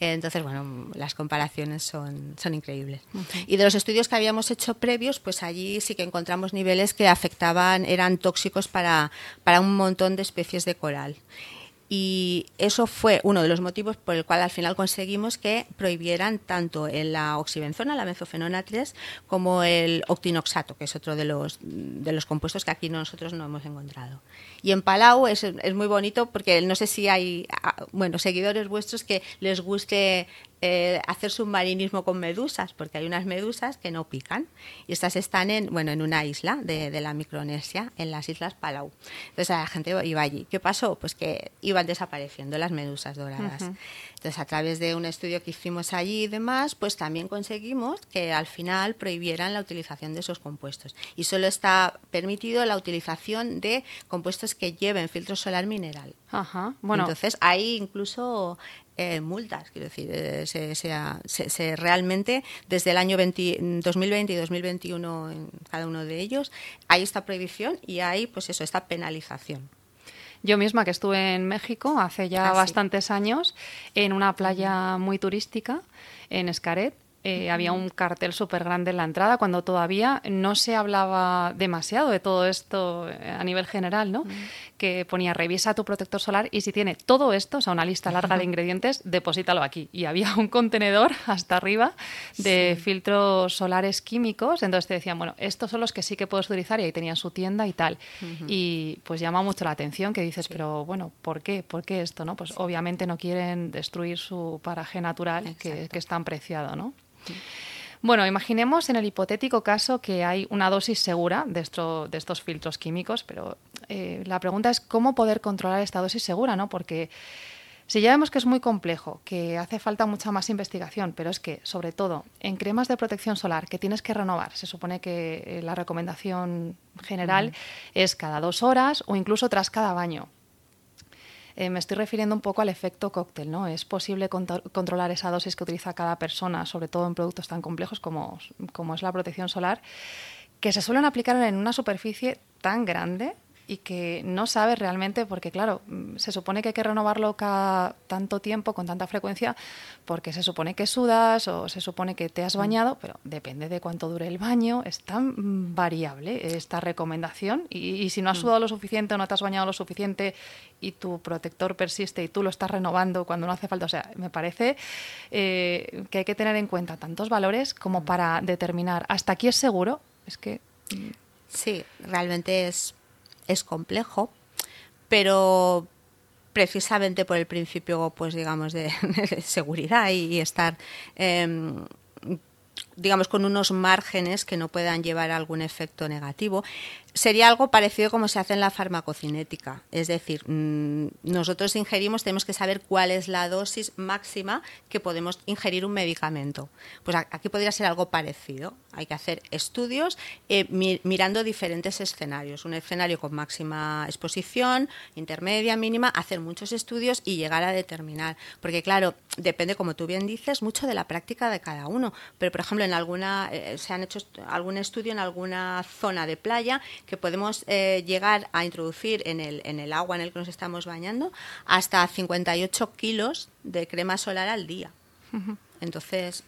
Entonces, bueno, las comparaciones son, son increíbles. Y de los estudios que habíamos hecho previos, pues allí sí que encontramos niveles que afectaban, eran tóxicos para, para un montón de especies de coral y eso fue uno de los motivos por el cual al final conseguimos que prohibieran tanto la oxibenzona, la mezofenona 3, como el octinoxato, que es otro de los, de los compuestos que aquí nosotros no hemos encontrado. Y en Palau es, es muy bonito porque no sé si hay ah, bueno, seguidores vuestros que les guste eh, hacer submarinismo con medusas, porque hay unas medusas que no pican. Y estas están en, bueno, en una isla de, de la Micronesia, en las Islas Palau. Entonces la gente iba allí. ¿Qué pasó? Pues que iban desapareciendo las medusas doradas. Entonces, a través de un estudio que hicimos allí y demás, pues también conseguimos que al final prohibieran la utilización de esos compuestos. Y solo está permitido la utilización de compuestos que lleven filtro solar mineral. Ajá. Bueno. Entonces, hay incluso eh, multas, quiero decir, eh, se, realmente desde el año 2020 y 2021 en cada uno de ellos hay esta prohibición y hay pues eso, esta penalización. Yo misma que estuve en México hace ya ah, bastantes años en una playa muy turística en Escaret eh, había un cartel súper grande en la entrada cuando todavía no se hablaba demasiado de todo esto eh, a nivel general, ¿no? Que ponía revisa tu protector solar y si tiene todo esto, o sea, una lista larga de ingredientes, deposítalo aquí. Y había un contenedor hasta arriba de filtros solares químicos, entonces te decían, bueno, estos son los que sí que puedes utilizar y ahí tenían su tienda y tal. Y pues llama mucho la atención que dices, pero bueno, ¿por qué? ¿Por qué esto, no? Pues obviamente no quieren destruir su paraje natural que, que es tan preciado, ¿no? Bueno, imaginemos en el hipotético caso que hay una dosis segura de, de estos filtros químicos, pero eh, la pregunta es cómo poder controlar esta dosis segura, ¿no? Porque si ya vemos que es muy complejo, que hace falta mucha más investigación, pero es que, sobre todo, en cremas de protección solar que tienes que renovar, se supone que eh, la recomendación general es cada dos horas o incluso tras cada baño. Eh, me estoy refiriendo un poco al efecto cóctel, ¿no? Es posible controlar esa dosis que utiliza cada persona, sobre todo en productos tan complejos como, como es la protección solar, que se suelen aplicar en una superficie tan grande y que no sabes realmente, porque claro, mm, se supone que hay que renovarlo cada tanto tiempo, con tanta frecuencia, porque se supone que sudas o se supone que te has mm. bañado, pero depende de cuánto dure el baño, es tan variable esta recomendación y, si no has mm. sudado lo suficiente o no te has bañado lo suficiente y tu protector persiste y tú lo estás renovando cuando no hace falta, o sea, me parece eh, que hay que tener en cuenta tantos valores como para determinar hasta aquí es seguro, es que... Sí, realmente es es complejo, pero precisamente por el principio, pues digamos, de, seguridad y, estar, em, digamos, con unos márgenes que no puedan llevar algún efecto negativo, Sería algo parecido como se hace en la farmacocinética. Es decir, mm, nosotros ingerimos, tenemos que saber cuál es la dosis máxima que podemos ingerir un medicamento. Pues aquí podría ser algo parecido. Hay que hacer estudios eh, mirando diferentes escenarios. Un escenario con máxima exposición, intermedia, mínima, hacer muchos estudios y llegar a determinar. Porque claro, depende, como tú bien dices, mucho de la práctica de cada uno. Pero, por ejemplo, en alguna, eh, se han hecho algún estudio en alguna zona de playa que podemos eh, llegar a introducir en el, en el agua en el que nos estamos bañando hasta 58 kilos de crema solar al día. Entonces,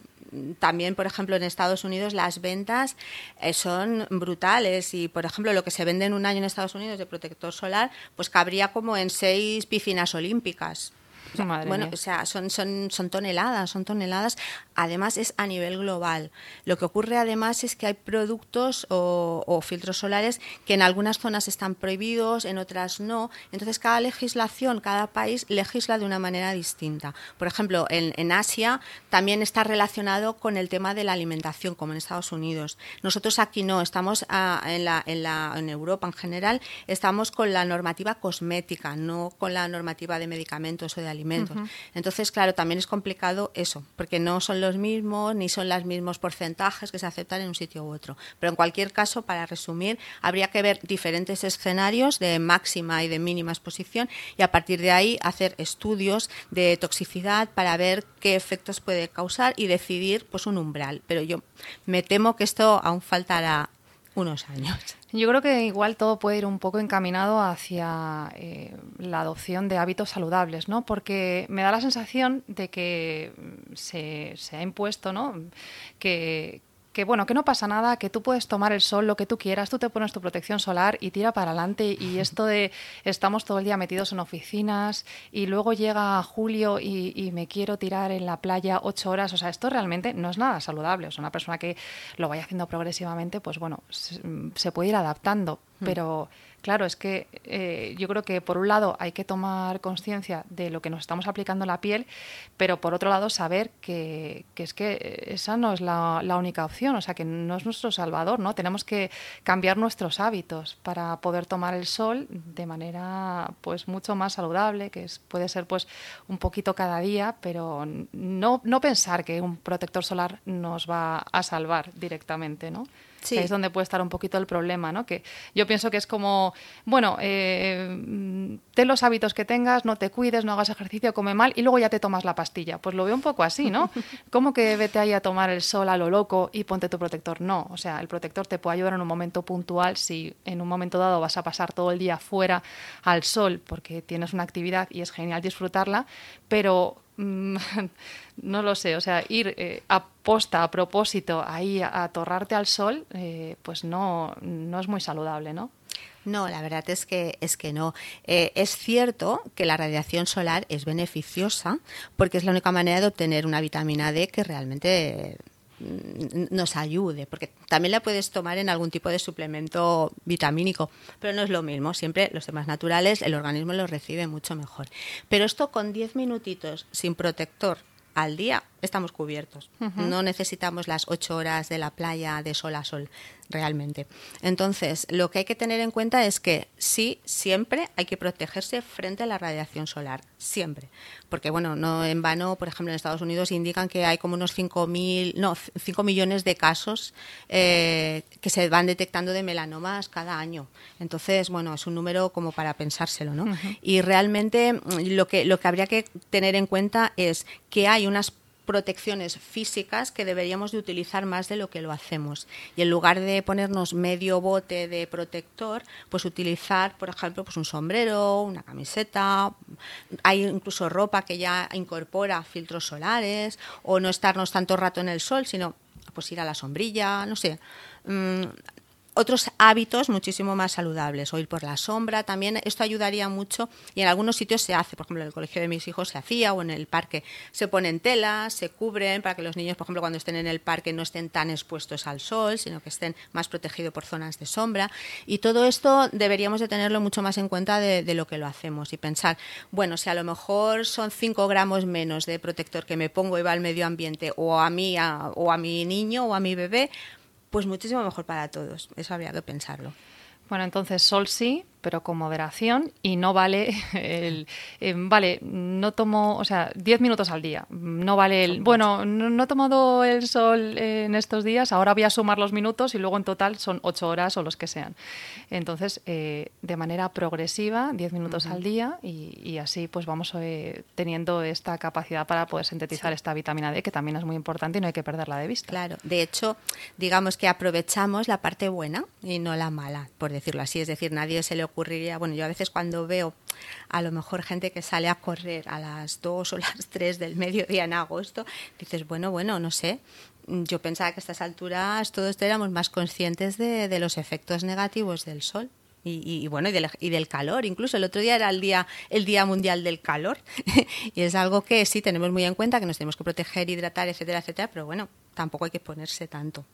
también, por ejemplo, en Estados Unidos las ventas eh, son brutales y, por ejemplo, lo que se vende en un año en Estados Unidos de protector solar, pues cabría como en seis piscinas olímpicas bueno, o sea, son, son, son toneladas, son toneladas. Además, es a nivel global. Lo que ocurre además es que hay productos o, filtros solares que en algunas zonas están prohibidos, en otras no. Entonces, cada legislación, cada país legisla de una manera distinta. Por ejemplo, en, en Asia también está relacionado con el tema de la alimentación, como en Estados Unidos. Nosotros aquí no, estamos ah, en, la, en, la, en Europa en general, estamos con la normativa cosmética, no con la normativa de medicamentos o de alimentos entonces, claro, también es complicado eso, porque no son los mismos ni son los mismos porcentajes que se aceptan en un sitio u otro. Pero en cualquier caso, para resumir, habría que ver diferentes escenarios de máxima y de mínima exposición y a partir de ahí hacer estudios de toxicidad para ver qué efectos puede causar y decidir pues un umbral. Pero yo me temo que esto aún faltará unos años. Yo creo que igual todo puede ir un poco encaminado hacia eh, la adopción de hábitos saludables, ¿no? Porque me da la sensación de que se, se ha impuesto, ¿no? Que, que bueno, que no pasa nada, que tú puedes tomar el sol lo que tú quieras, tú te pones tu protección solar y tira para adelante. Y esto de estamos todo el día metidos en oficinas y luego llega julio y, me quiero tirar en la playa ocho horas, o sea, esto realmente no es nada saludable, o sea, una persona que lo vaya haciendo progresivamente, pues bueno, se, puede ir adaptando, hmm. pero Claro, es que eh, yo creo que por un lado hay que tomar conciencia de lo que nos estamos aplicando en la piel, pero por otro lado saber que, es que esa no es la, única opción, o sea que no es nuestro salvador, ¿no? Tenemos que cambiar nuestros hábitos para poder tomar el sol de manera pues mucho más saludable, que es, puede ser pues un poquito cada día, pero no, no pensar que un protector solar nos va a salvar directamente, ¿no? Sí. es donde puede estar un poquito el problema, ¿no? Que yo pienso que es como, bueno, eh, ten los hábitos que tengas, no te cuides, no hagas ejercicio, come mal y luego ya te tomas la pastilla. Pues lo veo un poco así, ¿no? ¿Cómo que vete ahí a tomar el sol a lo loco y ponte tu protector? No, o sea, el protector te puede ayudar en un momento puntual si en un momento dado vas a pasar todo el día fuera al sol porque tienes una actividad y es genial disfrutarla, pero no lo sé, o sea, ir eh, a posta, a propósito, ahí a, atorrarte al sol, eh, pues no, no es muy saludable, ¿no? No, la verdad es que es que no. Eh, es cierto que la radiación solar es beneficiosa porque es la única manera de obtener una vitamina D que realmente nos ayude, porque también la puedes tomar en algún tipo de suplemento vitamínico, pero no es lo mismo. Siempre los temas naturales, el organismo los recibe mucho mejor. Pero esto con 10 minutitos sin protector al día estamos cubiertos. No necesitamos las ocho horas de la playa de sol a sol, realmente. Entonces, lo que hay que tener en cuenta es que sí, siempre hay que protegerse frente a la radiación solar. Siempre. Porque, bueno, no en vano, por ejemplo, en Estados Unidos indican que hay como unos 5.000, no, 5 millones de casos eh, que se van detectando de melanomas cada año. Entonces, bueno, es un número como para pensárselo, ¿no? Y realmente lo que, lo que habría que tener en cuenta es que hay unas protecciones físicas que deberíamos de utilizar más de lo que lo hacemos. Y en lugar de ponernos medio bote de protector, pues utilizar, por ejemplo, pues un sombrero, una camiseta, hay incluso ropa que ya incorpora filtros solares, o no estarnos tanto rato en el sol, sino pues ir a la sombrilla, no sé. Otros hábitos muchísimo más saludables, o ir por la sombra también, esto ayudaría mucho y en algunos sitios se hace, por ejemplo en el colegio de mis hijos se hacía o en el parque se ponen telas, se cubren para que los niños, por ejemplo, cuando estén en el parque no estén tan expuestos al sol, sino que estén más protegidos por zonas de sombra. Y todo esto deberíamos de tenerlo mucho más en cuenta de, de lo que lo hacemos y pensar, bueno, si a lo mejor son 5 gramos menos de protector que me pongo y va al medio ambiente o a mí o a mi niño o a mi bebé, pues muchísimo mejor para todos. Eso habría que pensarlo. Bueno, entonces sol sí, pero con moderación y no vale el, eh, vale, no tomo, o sea, 10 minutos al día, no vale el, bueno, no, he tomado el sol en estos días, ahora voy a sumar los minutos y luego en total son 8 horas o los que sean. Entonces, eh, de manera progresiva, 10 minutos al día y, así pues vamos eh, teniendo esta capacidad para poder sintetizar esta vitamina D que también es muy importante y no hay que perderla de vista. Claro, de hecho, digamos que aprovechamos la parte buena y no la mala, por decirlo así, es decir, nadie se le ocurriría, bueno, yo a veces cuando veo a lo mejor gente que sale a correr a las 2 o las 3 del mediodía en agosto, dices, bueno, bueno, no sé, yo pensaba que a estas alturas todos éramos más conscientes de, los efectos negativos del sol. Y, bueno y del, y del, calor. Incluso el otro día era el día el día mundial del calor y es algo que sí tenemos muy en cuenta que nos tenemos que proteger hidratar etcétera etcétera pero bueno tampoco hay que ponerse tanto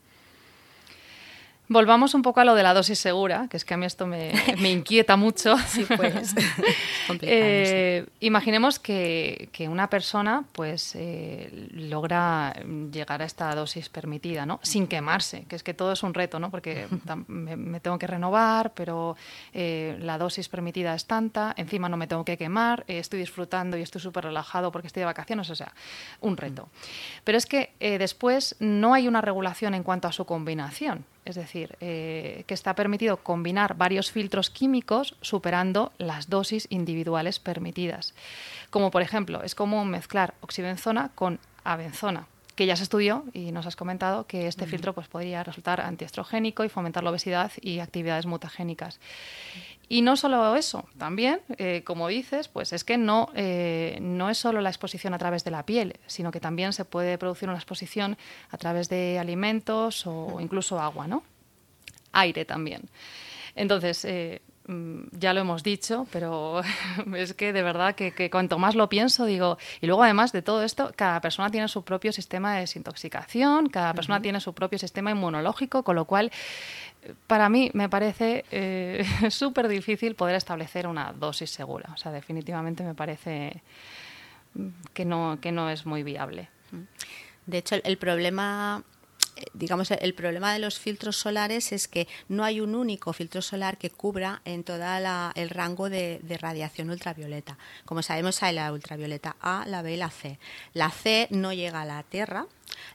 Volvamos un poco a lo de la dosis segura, que es que a mí esto me, inquieta mucho. Sí, pues. eh, imaginemos que, una persona pues eh, logra llegar a esta dosis permitida, ¿no? Sin quemarse, que es que todo es un reto, ¿no? Porque me, tengo que renovar, pero eh, la dosis permitida es tanta, encima no me tengo que quemar, eh, estoy disfrutando y estoy súper relajado porque estoy de vacaciones, o sea, un reto. Pero es que después no hay una regulación en cuanto a su combinación. Es decir, eh, que está permitido combinar varios filtros químicos superando las dosis individuales permitidas. Como por ejemplo, es común mezclar oxibenzona con abenzona que ya se estudió y nos has comentado que este filtro pues, podría resultar antiestrogénico y fomentar la obesidad y actividades mutagénicas. Y no solo eso, también, eh, como dices, pues es que no, eh, no es solo la exposición a través de la piel, sino que también se puede producir una exposición a través de alimentos o incluso agua, ¿no? Aire también. Entonces, eh, ya lo hemos dicho, pero es que de verdad que, que, cuanto más lo pienso, digo, y luego además de todo esto, cada persona tiene su propio sistema de desintoxicación, cada persona tiene su propio sistema inmunológico, con lo cual para mí me parece eh, súper difícil poder establecer una dosis segura. O sea, definitivamente me parece que no, que no es muy viable. De hecho, el, problema digamos, el problema de los filtros solares es que no hay un único filtro solar que cubra en todo el rango de, radiación ultravioleta. Como sabemos, hay la ultravioleta A, la B y la C. La C no llega a la Tierra,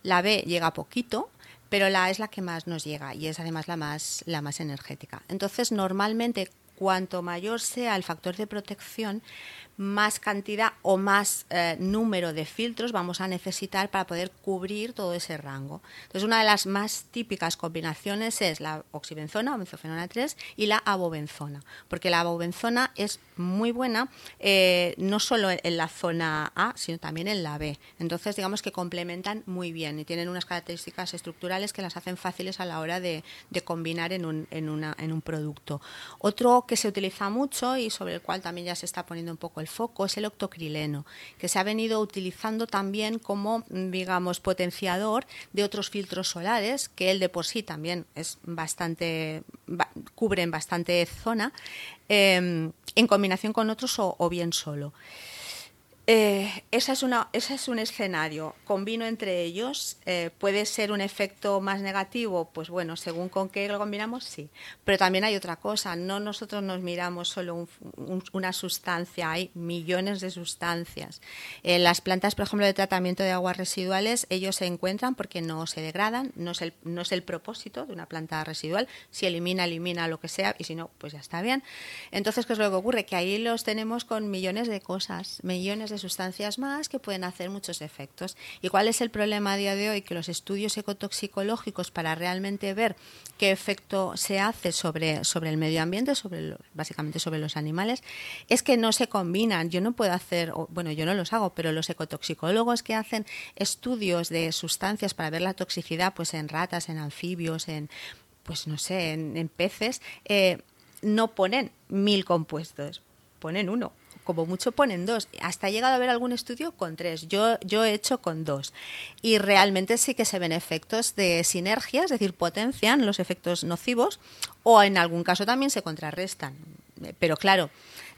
la B llega poquito pero la A es la que más nos llega y es además la más, la más energética. Entonces, normalmente, cuanto mayor sea el factor de protección, más cantidad o más eh, número de filtros vamos a necesitar para poder cubrir todo ese rango. Entonces, una de las más típicas combinaciones es la oxibenzona o benzofenona 3 y la abobenzona, porque la abobenzona es muy buena eh, no solo en la zona A, sino también en la B. Entonces, digamos que complementan muy bien y tienen unas características estructurales que las hacen fáciles a la hora de, combinar en un, en, una, en un producto. Otro que se utiliza mucho y sobre el cual también ya se está poniendo un poco el foco es el octocrileno, que se ha venido utilizando también como, digamos, potenciador de otros filtros solares, que él de por sí también es bastante, cubren bastante zona, em, en combinación con otros o, bien solo. Eh, esa es una, ese es un escenario. Combino entre ellos. Eh, ¿Puede ser un efecto más negativo? Pues bueno, según con qué lo combinamos, sí. Pero también hay otra cosa. No nosotros nos miramos solo una sustancia, hay millones de sustancias. En las plantas, por ejemplo, de tratamiento de aguas residuales, ellos se encuentran porque no se degradan. No es el, no es el propósito de una planta residual. Si elimina, elimina lo que sea y si no, pues ya está bien. Entonces, ¿qué es lo que ocurre? Que ahí los tenemos con millones de cosas, millones de sustancias más que pueden hacer muchos efectos. ¿Y cuál es el problema a día de hoy? Que los estudios ecotoxicológicos para realmente ver qué efecto se hace sobre, sobre el medio ambiente, sobre básicamente sobre los animales, es que no se combinan. Yo no puedo hacer, bueno, yo no los hago, pero los ecotoxicólogos que hacen estudios de sustancias para ver la toxicidad, pues en ratas, en anfibios, en, pues no sé, en, peces, eh, no ponen mil compuestos, ponen uno como mucho ponen dos. Hasta ha llegado a haber algún estudio con tres. Yo, yo he hecho con dos. Y realmente sí que se ven efectos de sinergia, es decir, potencian los efectos nocivos o en algún caso también se contrarrestan. Pero claro,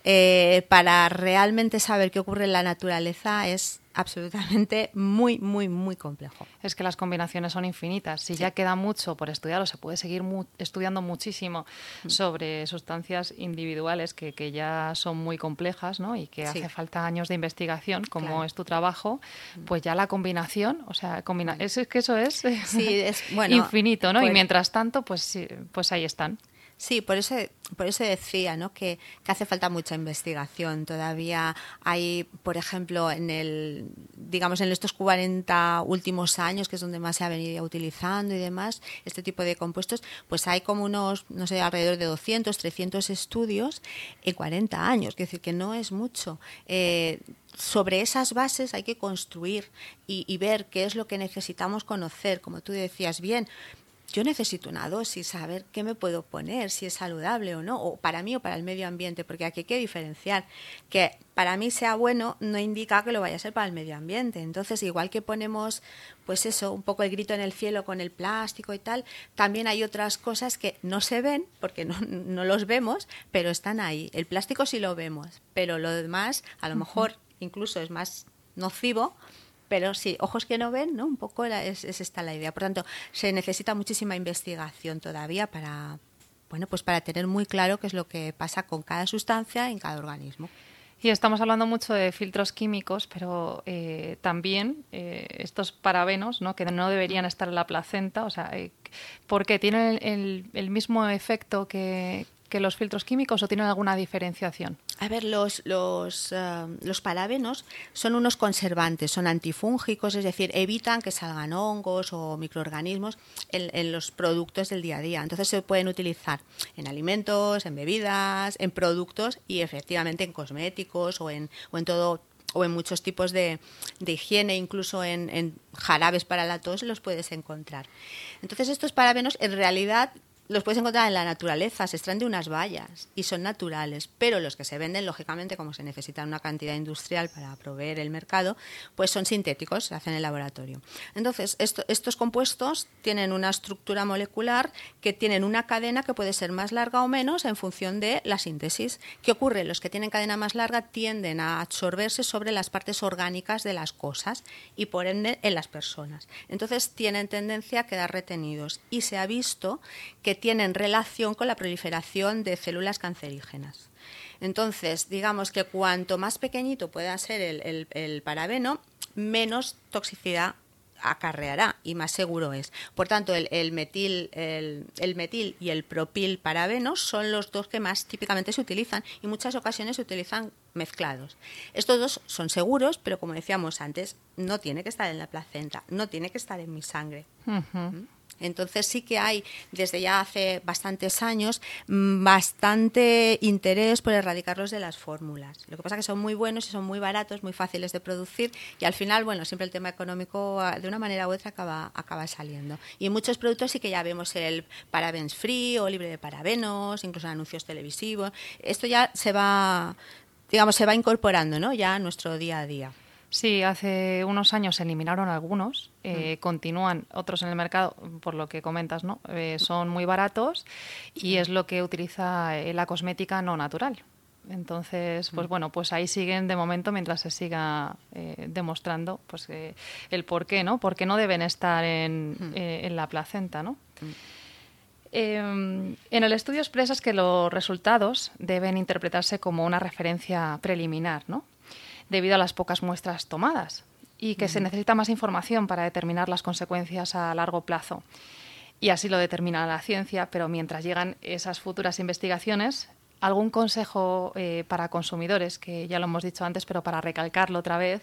eh, para realmente saber qué ocurre en la naturaleza es absolutamente muy, muy, muy complejo. Es que las combinaciones son infinitas. Si ya queda mucho por estudiar o se puede seguir estudiando muchísimo mm. sobre sustancias individuales que, que, ya son muy complejas ¿no? y que hace falta años de investigación, como es tu trabajo, mm. pues ya la combinación, o sea, combina es, que eso es, infinito, ¿no? y pues mientras tanto, pues, pues ahí están. Sí, por eso, por eso decía ¿no? que, hace falta mucha investigación. Todavía hay, por ejemplo, en el, digamos, en estos 40 últimos años, que es donde más se ha venido utilizando y demás, este tipo de compuestos, pues hay como unos, no sé, alrededor de 200, 300 estudios en 40 años. Es decir, que no es mucho. Eh, sobre esas bases hay que construir y, y, ver qué es lo que necesitamos conocer. Como tú decías bien, yo necesito una dosis, saber qué me puedo poner, si es saludable o no, o para mí o para el medio ambiente, porque aquí hay que diferenciar. Que para mí sea bueno no indica que lo vaya a ser para el medio ambiente. Entonces, igual que ponemos, pues eso, un poco el grito en el cielo con el plástico y tal, también hay otras cosas que no se ven, porque no, no los vemos, pero están ahí. El plástico sí lo vemos, pero lo demás a lo mejor incluso es más nocivo pero sí, ojos que no ven, ¿no? Un poco es, esta la idea. Por tanto, se necesita muchísima investigación todavía para, bueno, pues para tener muy claro qué es lo que pasa con cada sustancia en cada organismo. Y estamos hablando mucho de filtros químicos, pero eh, también eh, estos parabenos, ¿no? que no deberían estar en la placenta, o sea, eh, porque tienen el, mismo efecto que, que los filtros químicos o tienen alguna diferenciación? A ver, los, los, eh, los parabenos son unos conservantes, son antifúngicos, es decir, evitan que salgan hongos o microorganismos en, en, los productos del día a día. Entonces se pueden utilizar en alimentos, en bebidas, en productos y efectivamente en cosméticos o en, o en todo o en muchos tipos de, de higiene, incluso en, en, jarabes para la tos, los puedes encontrar. Entonces, estos parabenos en realidad los puedes encontrar en la naturaleza, se extraen de unas vallas y son naturales, pero los que se venden, lógicamente, como se necesita una cantidad industrial para proveer el mercado, pues son sintéticos, se hacen en el laboratorio. Entonces, estos compuestos tienen una estructura molecular que tienen una cadena que puede ser más larga o menos en función de la síntesis. ¿Qué ocurre? Los que tienen cadena más larga tienden a absorberse sobre las partes orgánicas de las cosas y por ende en las personas. Entonces, tienen tendencia a quedar retenidos y se ha visto que tienen relación con la proliferación de células cancerígenas. Entonces, digamos que cuanto más pequeñito pueda ser el, parabeno, menos toxicidad acarreará y más seguro es. Por tanto, el, metil, el, metil y el propil parabeno son los dos que más típicamente se utilizan y muchas ocasiones se utilizan mezclados. Estos dos son seguros, pero como decíamos antes, no tiene que estar en la placenta, no tiene que estar en mi sangre. Entonces sí que hay desde ya hace bastantes años mm, bastante interés por erradicarlos de las fórmulas. Lo que pasa es que son muy buenos y son muy baratos, muy fáciles de producir y al final, bueno, siempre el tema económico ah, de una manera u otra acaba, acaba saliendo. Y en muchos productos sí que ya vemos el parabens free o libre de parabenos, incluso en anuncios televisivos. Esto ya se va, digamos, se va incorporando, ¿no? Ya a nuestro día a día. Sí, hace unos años se eliminaron algunos, eh, mm. continúan otros en el mercado, por lo que comentas, ¿no? Eh, son muy baratos y es lo que utiliza eh, la cosmética no natural. Entonces, pues mm. bueno, pues ahí siguen de momento mientras se siga eh, demostrando pues eh, el por qué, ¿no? Porque no deben estar en, mm. eh, en la placenta, ¿no? Mm. Em, en el estudio expresas que los resultados deben interpretarse como una referencia preliminar, ¿no? Debido a las pocas muestras tomadas y que se necesita más información para determinar las consecuencias a largo plazo. Y así lo determina la ciencia, pero mientras llegan esas futuras investigaciones, ¿algún consejo eh, para consumidores, que ya lo hemos dicho antes, pero para recalcarlo otra vez?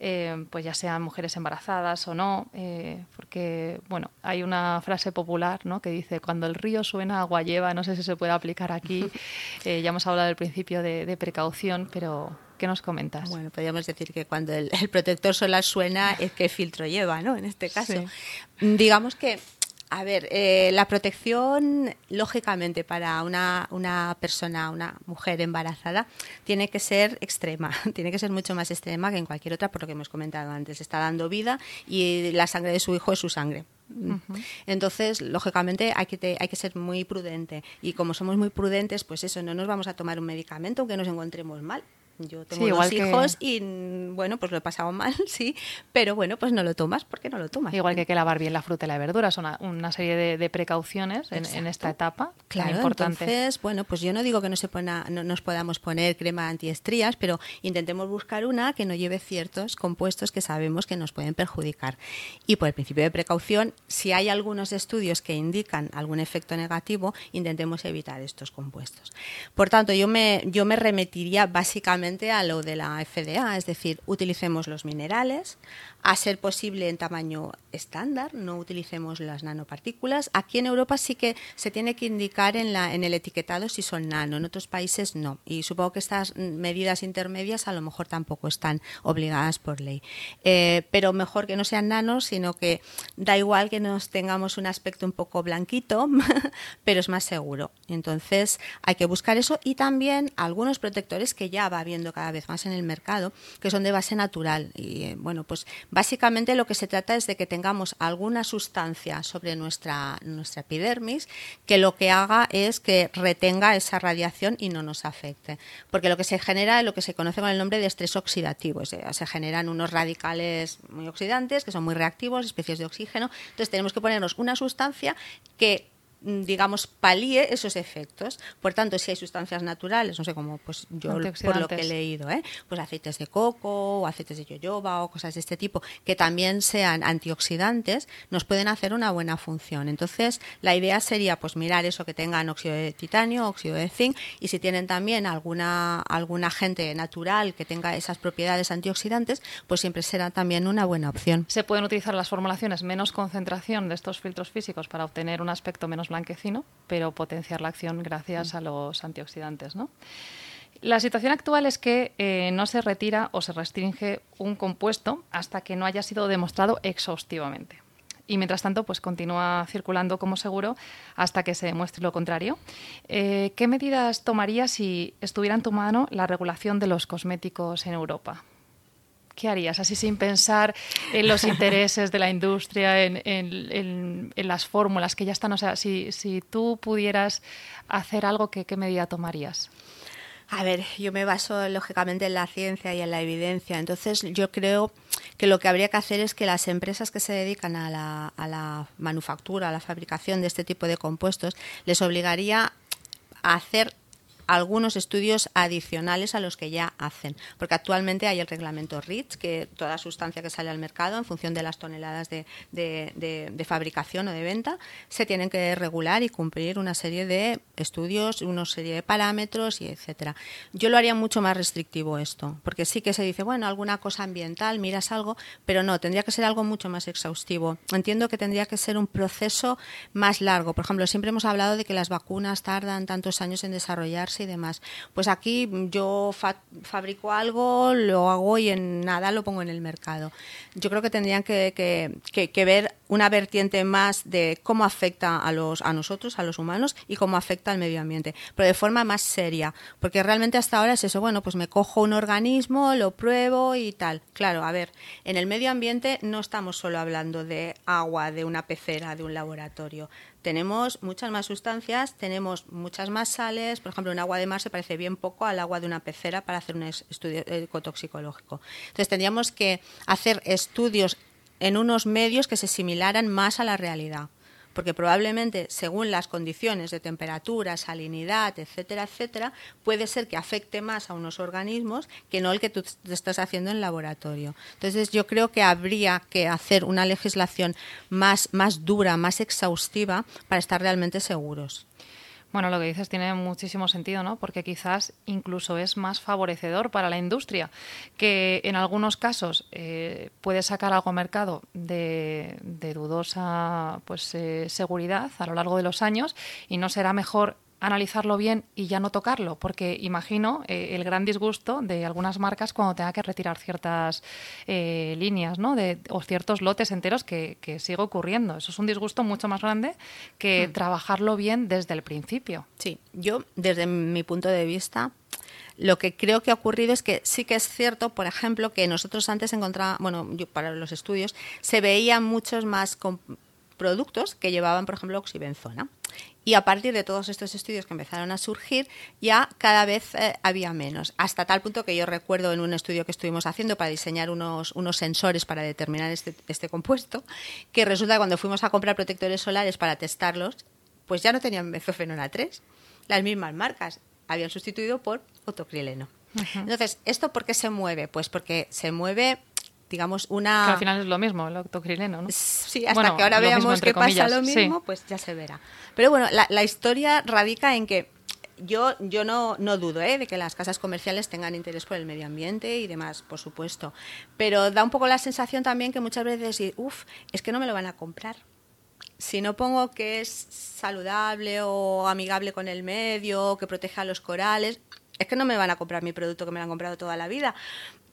Eh, pues ya sean mujeres embarazadas o no, eh, porque bueno, hay una frase popular ¿no? que dice cuando el río suena agua lleva, no sé si se puede aplicar aquí, ya hemos hablado del principio de, precaución, pero ¿qué nos comentas? Bueno, podríamos decir que cuando el, protector solar suena es que filtro lleva, ¿no? En este caso. Digamos que a ver, eh, la protección, lógicamente, para una, una, persona, una mujer embarazada, tiene que ser extrema, tiene que ser mucho más extrema que en cualquier otra, por lo que hemos comentado antes. Está dando vida y la sangre de su hijo es su sangre. Entonces, lógicamente, hay que, hay que ser muy prudente. Y como somos muy prudentes, pues eso, no nos vamos a tomar un medicamento aunque nos encontremos mal. Yo tengo dos hijos y bueno, pues lo he pasado mal, sí, pero bueno, pues no lo tomas, ¿por qué no lo tomas? Igual que hay que lavar bien la fruta y la verdura, son una, serie de, precauciones en, esta etapa. Claro, entonces, bueno, pues yo no digo que no, se no nos podamos poner crema antiestrías, pero intentemos buscar una que no lleve ciertos compuestos que sabemos que nos pueden perjudicar. Y por el principio de precaución, si hay algunos estudios que indican algún efecto negativo, intentemos evitar estos compuestos. Por tanto, yo me, yo me remitiría básicamente a lo de la FDA, es decir, utilicemos los minerales, a ser posible en tamaño estándar, no utilicemos las nanopartículas. Aquí en Europa sí que se tiene que indicar en, la, en el etiquetado si son nano, en otros países no. Y supongo que estas medidas intermedias a lo mejor tampoco están obligadas por ley. Eh, pero mejor que no sean nanos, sino que da igual que nos tengamos un aspecto un poco blanquito, pero es más seguro. Entonces hay que buscar eso y también algunos protectores que ya va viendo cada vez más en el mercado, que son de base natural. Y eh, bueno, pues Básicamente lo que se trata es de que tengamos alguna sustancia sobre nuestra, nuestra epidermis que lo que haga es que retenga esa radiación y no nos afecte. Porque lo que se genera es lo que se conoce con el nombre de estrés oxidativo. se generan unos radicales muy oxidantes que son muy reactivos, especies de oxígeno. Entonces tenemos que ponernos una sustancia que digamos, palíe esos efectos. Por tanto, si hay sustancias naturales, no sé cómo, pues yo por lo que he leído, ¿eh? pues aceites de coco o aceites de yoyoba o cosas de este tipo, que también sean antioxidantes, nos pueden hacer una buena función. Entonces, la idea sería pues mirar eso que tengan óxido de titanio, óxido de zinc y si tienen también alguna algún agente natural que tenga esas propiedades antioxidantes, pues siempre será también una buena opción. Se pueden utilizar las formulaciones menos concentración de estos filtros físicos para obtener un aspecto menos blanquecino, pero potenciar la acción gracias a los antioxidantes. ¿no? La situación actual es que eh, no se retira o se restringe un compuesto hasta que no haya sido demostrado exhaustivamente. Y mientras tanto, pues continúa circulando como seguro hasta que se demuestre lo contrario. Eh, ¿Qué medidas tomaría si estuviera en tu mano la regulación de los cosméticos en Europa? ¿Qué harías? Así sin pensar en los intereses de la industria, en, las fórmulas que ya están. O sea, si, tú pudieras hacer algo, ¿qué, medida tomarías? A ver, yo me baso lógicamente en la ciencia y en la evidencia. Entonces, yo creo que lo que habría que hacer es que las empresas que se dedican a la, a la manufactura, a la fabricación de este tipo de compuestos, les obligaría a hacer algunos estudios adicionales a los que ya hacen, porque actualmente hay el reglamento REACH, que toda sustancia que sale al mercado, en función de las toneladas de, de, fabricación o de venta, se tienen que regular y cumplir una serie de estudios, una serie de parámetros y etcétera. Yo lo haría mucho más restrictivo esto, porque sí que se dice, bueno, alguna cosa ambiental, miras algo, pero no, tendría que ser algo mucho más exhaustivo. Entiendo que tendría que ser un proceso más largo. Por ejemplo, siempre hemos hablado de que las vacunas tardan tantos años en desarrollarse y demás. Pues aquí yo fabrico algo, lo hago y en nada lo pongo en el mercado. Yo creo que tendrían que, ver una vertiente más de cómo afecta a, los, a nosotros, a los humanos, y cómo afecta al medio ambiente, pero de forma más seria, porque realmente hasta ahora es eso, bueno, pues me cojo un organismo, lo pruebo y tal. Claro, a ver, en el medio ambiente no estamos solo hablando de agua, de una pecera, de un laboratorio. Tenemos muchas más sustancias, tenemos muchas más sales, por ejemplo, un agua de mar se parece bien poco al agua de una pecera para hacer un estudio ecotoxicológico. Entonces tendríamos que hacer estudios en unos medios que se similaran más a la realidad. Porque probablemente, según las condiciones de temperatura, salinidad, etcétera, etcétera, puede ser que afecte más a unos organismos que no el que tú estás haciendo en laboratorio. Entonces, yo creo que habría que hacer una legislación más, más dura, más exhaustiva, para estar realmente seguros. Bueno, lo que dices tiene muchísimo sentido, ¿no? Porque quizás incluso es más favorecedor para la industria, que en algunos casos eh, puede sacar algo al mercado de, dudosa pues, eh, seguridad a lo largo de los años y no será mejor analizarlo bien y ya no tocarlo, porque imagino eh, el gran disgusto de algunas marcas cuando tenga que retirar ciertas eh, líneas ¿no? de, o ciertos lotes enteros que, sigue ocurriendo. Eso es un disgusto mucho más grande que hmm. trabajarlo bien desde el principio. Sí, yo desde mi punto de vista lo que creo que ha ocurrido es que sí que es cierto, por ejemplo, que nosotros antes encontrábamos, bueno, yo, para los estudios, se veían muchos más productos que llevaban, por ejemplo, oxibenzona. Y a partir de todos estos estudios que empezaron a surgir, ya cada vez eh, había menos. Hasta tal punto que yo recuerdo en un estudio que estuvimos haciendo para diseñar unos, unos sensores para determinar este, este compuesto, que resulta que cuando fuimos a comprar protectores solares para testarlos, pues ya no tenían mezofenona 3, las mismas marcas, habían sustituido por otocrileno. Entonces, ¿esto por qué se mueve? Pues porque se mueve digamos, una... Que al final es lo mismo, el octocrileno, ¿no? Sí, hasta que ahora veamos que pasa lo mismo, pues ya se verá. Pero bueno, la, historia radica en que yo, yo no, no dudo ¿eh? de que las casas comerciales tengan interés por el medio ambiente y demás, por supuesto. Pero da un poco la sensación también que muchas veces, uff, es que no me lo van a comprar. Si no pongo que es saludable o amigable con el medio, que protege a los corales, es que no me van a comprar mi producto que me lo han comprado toda la vida.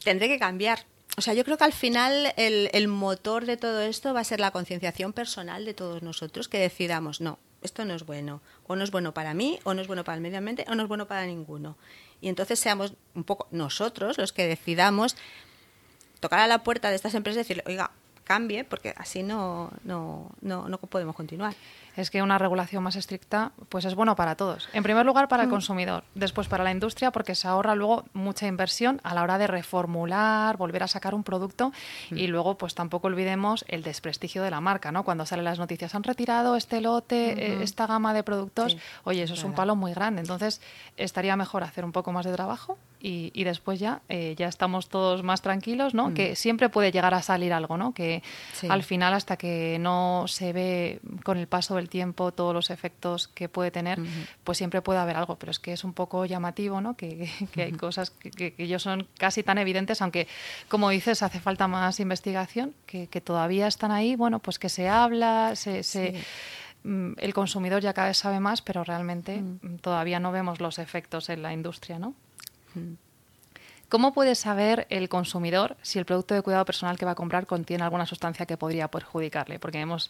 Tendré que cambiar o sea, yo creo que al final el, el motor de todo esto va a ser la concienciación personal de todos nosotros, que decidamos, no, esto no es bueno, o no es bueno para mí, o no es bueno para el medio ambiente, o no es bueno para ninguno. Y entonces seamos un poco nosotros los que decidamos tocar a la puerta de estas empresas y decirle, oiga, cambie, porque así no, no, no, no podemos continuar es que una regulación más estricta pues es bueno para todos. En primer lugar para el mm. consumidor, después para la industria porque se ahorra luego mucha inversión a la hora de reformular, volver a sacar un producto mm. y luego pues tampoco olvidemos el desprestigio de la marca, ¿no? Cuando salen las noticias han retirado este lote, eh, esta gama de productos, oye, eso es un palo muy grande. Entonces estaría mejor hacer un poco más de trabajo y, y después ya eh, ya estamos todos más tranquilos, ¿no? Mm. Que siempre puede llegar a salir algo, ¿no? Que al final hasta que no se ve con el paso del tiempo todos los efectos que puede tener, pues siempre puede haber algo. Pero es que es un poco llamativo, ¿no? Que, que hay cosas que, que, son casi tan evidentes, aunque como dices hace falta más investigación, que, todavía están ahí. Bueno, pues que se habla, se, se mm, el consumidor ya cada vez sabe más, pero realmente mm. todavía no vemos los efectos en la industria, ¿no? ¿Cómo puede saber el consumidor si el producto de cuidado personal que va a comprar contiene alguna sustancia que podría perjudicarle? Porque hemos,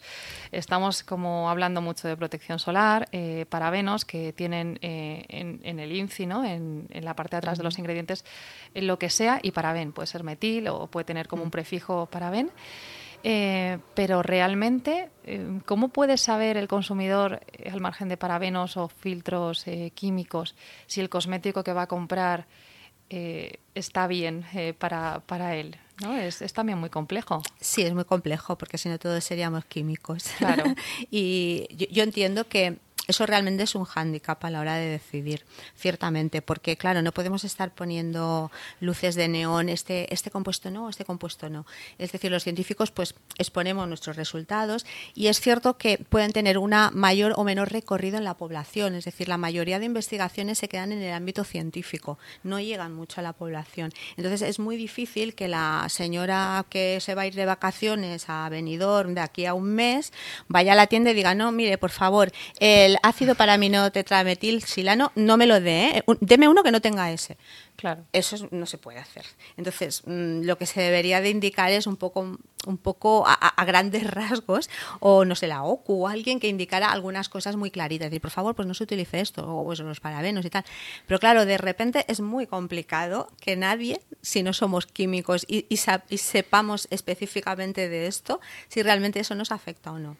estamos como hablando mucho de protección solar, eh, parabenos que tienen eh, en, el INCI, ¿no? en, la parte de atrás de los ingredientes, en lo que sea, y paraben, puede ser metil o puede tener como un prefijo paraben. Eh, pero realmente, ¿cómo puede saber el consumidor, al margen de parabenos o filtros químicos, si el cosmético que va a comprar eh, está bien eh, para, para él. ¿no? Es, es, también muy complejo. Sí, es muy complejo, porque si no todos seríamos químicos. Claro. y yo, entiendo que eso realmente es un hándicap a la hora de decidir, ciertamente, porque claro, no podemos estar poniendo luces de neón, este, este compuesto no, este compuesto no. Es decir, los científicos pues exponemos nuestros resultados y es cierto que pueden tener una mayor o menor recorrido en la población, es decir, la mayoría de investigaciones se quedan en el ámbito científico, no llegan mucho a la población. Entonces es muy difícil que la señora que se va a ir de vacaciones a Benidorm de aquí a un mes vaya a la tienda y diga, no, mire, por favor, el ácido silano no me lo dé, ¿eh? deme uno que no tenga ese. Claro. Eso no se puede hacer. Entonces, mm, lo que se debería de indicar es un poco, un poco a, grandes rasgos, o no sé, la OCU, o alguien que indicara algunas cosas muy claritas. Decir, por favor, pues no se utilice esto, o pues los parabenos y tal. Pero claro, de repente es muy complicado que nadie, si no somos químicos y, y sepamos específicamente de esto, si realmente eso nos afecta o no.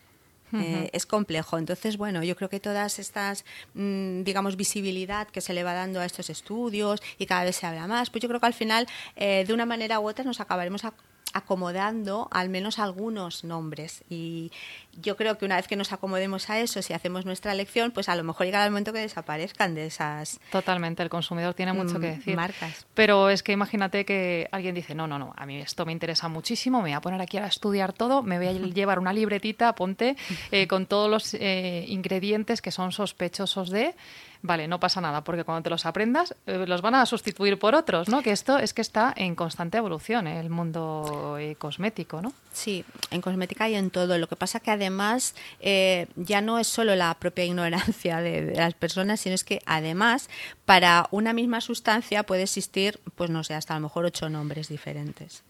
Eh, es complejo. Entonces, bueno, yo creo que todas estas, mm, digamos, visibilidad que se le va dando a estos estudios y cada vez se habla más, pues yo creo que al final, eh, de una manera u otra, nos acabaremos acomodando al menos algunos nombres. Y yo creo que una vez que nos acomodemos a eso, si hacemos nuestra elección, pues a lo mejor llegará el momento que desaparezcan de esas. Totalmente, el consumidor tiene mucho que mm, decir. Marcas. Pero es que imagínate que alguien dice: No, no, no, a mí esto me interesa muchísimo, me voy a poner aquí a estudiar todo, me voy a llevar una libretita, ponte, eh, con todos los eh, ingredientes que son sospechosos de vale, no pasa nada, porque cuando te los aprendas eh, los van a sustituir por otros, ¿no? Que esto es que está en constante evolución ¿eh? el mundo eh, cosmético, ¿no? Sí, en cosmética y en todo. Lo que pasa que además ya no es solo la propia ignorancia de, las personas, sino es que además para una misma sustancia puede existir, pues no sé, hasta a lo mejor ocho nombres diferentes.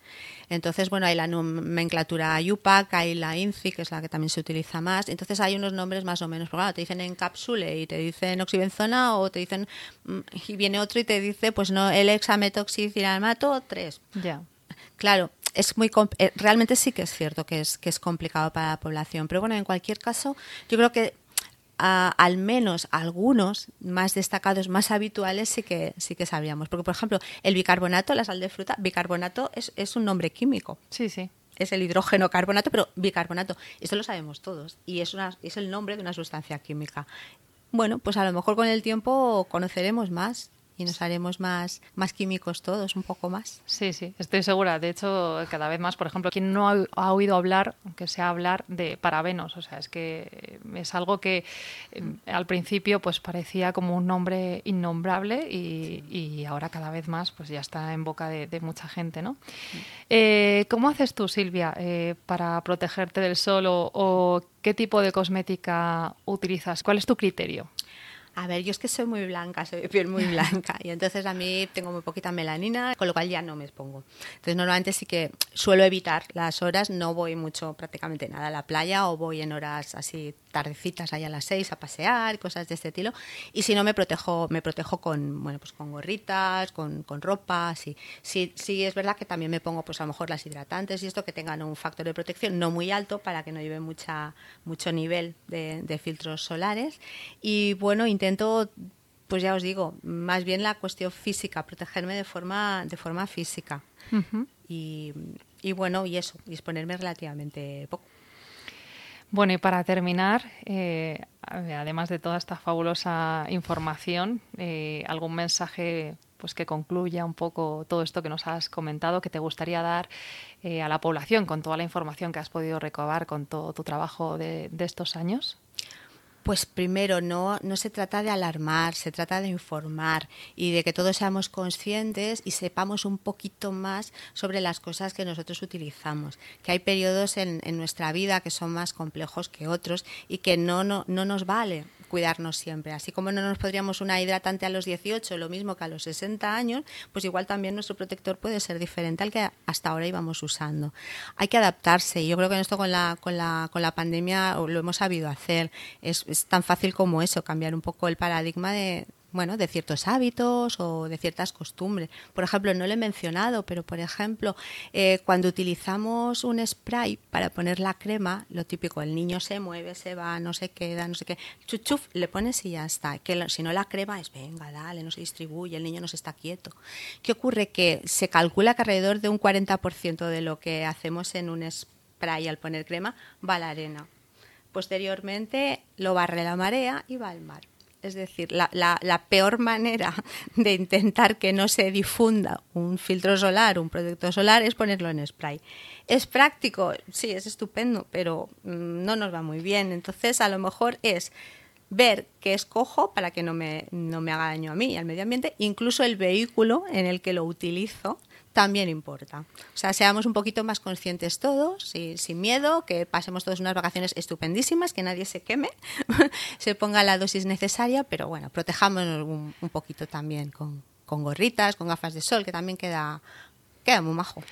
Entonces, bueno, hay la nomenclatura IUPAC, hay la INCI, que es la que también se utiliza más. Entonces hay unos nombres más o menos, porque claro, te dicen encapsule y te dicen oxibenzona o te dicen, mm, y viene otro y te dice, pues no, el hexametoxicilamato 3. Ya. Claro, es muy eh, realmente sí que es cierto que es que es complicado para la población, pero bueno, en cualquier caso, yo creo que al menos algunos más destacados, más habituales, sí que, sí que sabíamos. Porque, por ejemplo, el bicarbonato, la sal de fruta, bicarbonato es, es un nombre químico. Sí, sí. Es el hidrógeno carbonato, pero bicarbonato. Esto lo sabemos todos. Y es, una, es el nombre de una sustancia química. Bueno, pues a lo mejor con el tiempo conoceremos más y nos haremos más, más químicos todos, un poco más. Sí, sí, estoy segura. De hecho, cada vez más, por ejemplo, quien no ha, oído hablar, aunque sea hablar de parabenos, o sea, es que es algo que eh, al principio pues parecía como un nombre innombrable y, ahora cada vez más pues ya está en boca de, mucha gente, ¿no? Eh, ¿Cómo haces tú, Silvia, eh, para protegerte del sol o qué tipo de cosmética utilizas? ¿Cuál es tu criterio? A ver, yo es que soy muy blanca, soy de piel muy blanca y entonces a mí tengo muy poquita melanina, con lo cual ya no me expongo. Entonces normalmente sí que suelo evitar las horas, no voy mucho prácticamente nada a la playa o voy en horas así tardecitas allá a las seis a pasear, cosas de este estilo. Y si no me protejo, me protejo con, bueno, pues con gorritas, con, con ropa, sí. sí. Sí es verdad que también me pongo pues a lo mejor las hidratantes y esto que tengan un factor de protección no muy alto para que no lleve mucha, mucho nivel de, de filtros solares. Y bueno, intento, pues ya os digo, más bien la cuestión física, protegerme de forma, de forma física. y, y, bueno, y eso, disponerme relativamente poco. Bueno, y para terminar, eh, además de toda esta fabulosa información, eh, ¿algún mensaje pues que concluya un poco todo esto que nos has comentado, que te gustaría dar eh, a la población con toda la información que has podido recabar con todo tu trabajo de estos años? Pues primero, no, no se trata de alarmar, se trata de informar y de que todos seamos conscientes y sepamos un poquito más sobre las cosas que nosotros utilizamos. Que hay periodos en, en nuestra vida que son más complejos que otros y que no, no, no nos vale cuidarnos siempre. Así como no nos podríamos una hidratante a los 18, lo mismo que a los 60 años, pues igual también nuestro protector puede ser diferente al que hasta ahora íbamos usando. Hay que adaptarse y yo creo que en esto con la, con la, con la pandemia lo hemos sabido hacer. Es, es tan fácil como eso, cambiar un poco el paradigma de, bueno, de ciertos hábitos o de ciertas costumbres. Por ejemplo, no lo he mencionado, pero por ejemplo, eh, cuando utilizamos un spray para poner la crema, lo típico, el niño se mueve, se va, no se queda, no sé qué, chuchuf, le pones y ya está. Que si no la crema es, venga, dale, no se distribuye, el niño no se está quieto. ¿Qué ocurre? Que se calcula que alrededor de un 40% de lo que hacemos en un spray al poner crema va a la arena. Posteriormente lo barre la marea y va al mar. Es decir, la, peor manera de intentar que no se difunda un filtro solar, un protector solar, es ponerlo en spray. ¿Es práctico? Sí, es estupendo, pero mm, no nos va muy bien. Entonces, a lo mejor es ver qué escojo para que no me, no me haga daño a mí y al medio ambiente, incluso el vehículo en el que lo utilizo también importa. O sea, seamos un poquito más conscientes todos, sin miedo, que pasemos todas unas vacaciones estupendísimas, que nadie se queme, se ponga la dosis necesaria, pero bueno, protejámonos un, un poquito también con gorritas, con gafas de sol, que también queda Queda muy majo.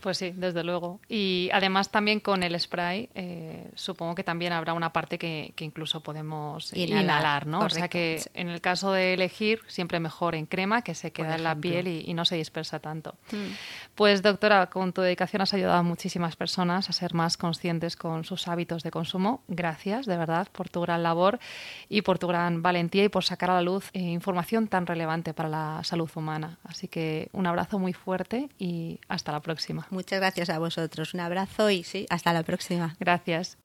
Pues sí, desde luego. Y además también con el spray, eh, supongo que también habrá una parte que, incluso podemos inhalar, ¿no? o sea que en el caso de elegir, siempre mejor en crema, que se queda en la piel y, no se dispersa tanto. Mm. Pues doctora, con tu dedicación has ayudado a muchísimas personas a ser más conscientes con sus hábitos de consumo. Gracias, de verdad, por tu gran labor y por tu gran valentía y por sacar a la luz eh, información tan relevante para la salud humana. Así que un abrazo muy fuerte y hasta la próxima. Muchas gracias a vosotros. Un abrazo y sí, hasta la próxima. Gracias.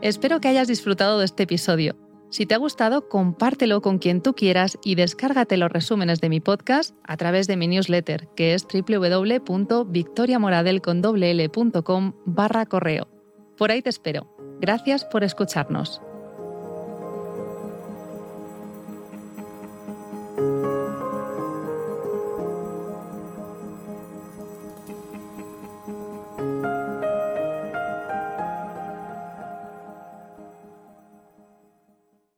Espero que hayas disfrutado de este episodio. Si te ha gustado, compártelo con quien tú quieras y descárgate los resúmenes de mi podcast a través de mi newsletter, que es www.victoriamoradel.com barra correo. Por ahí te espero. Gracias por escucharnos.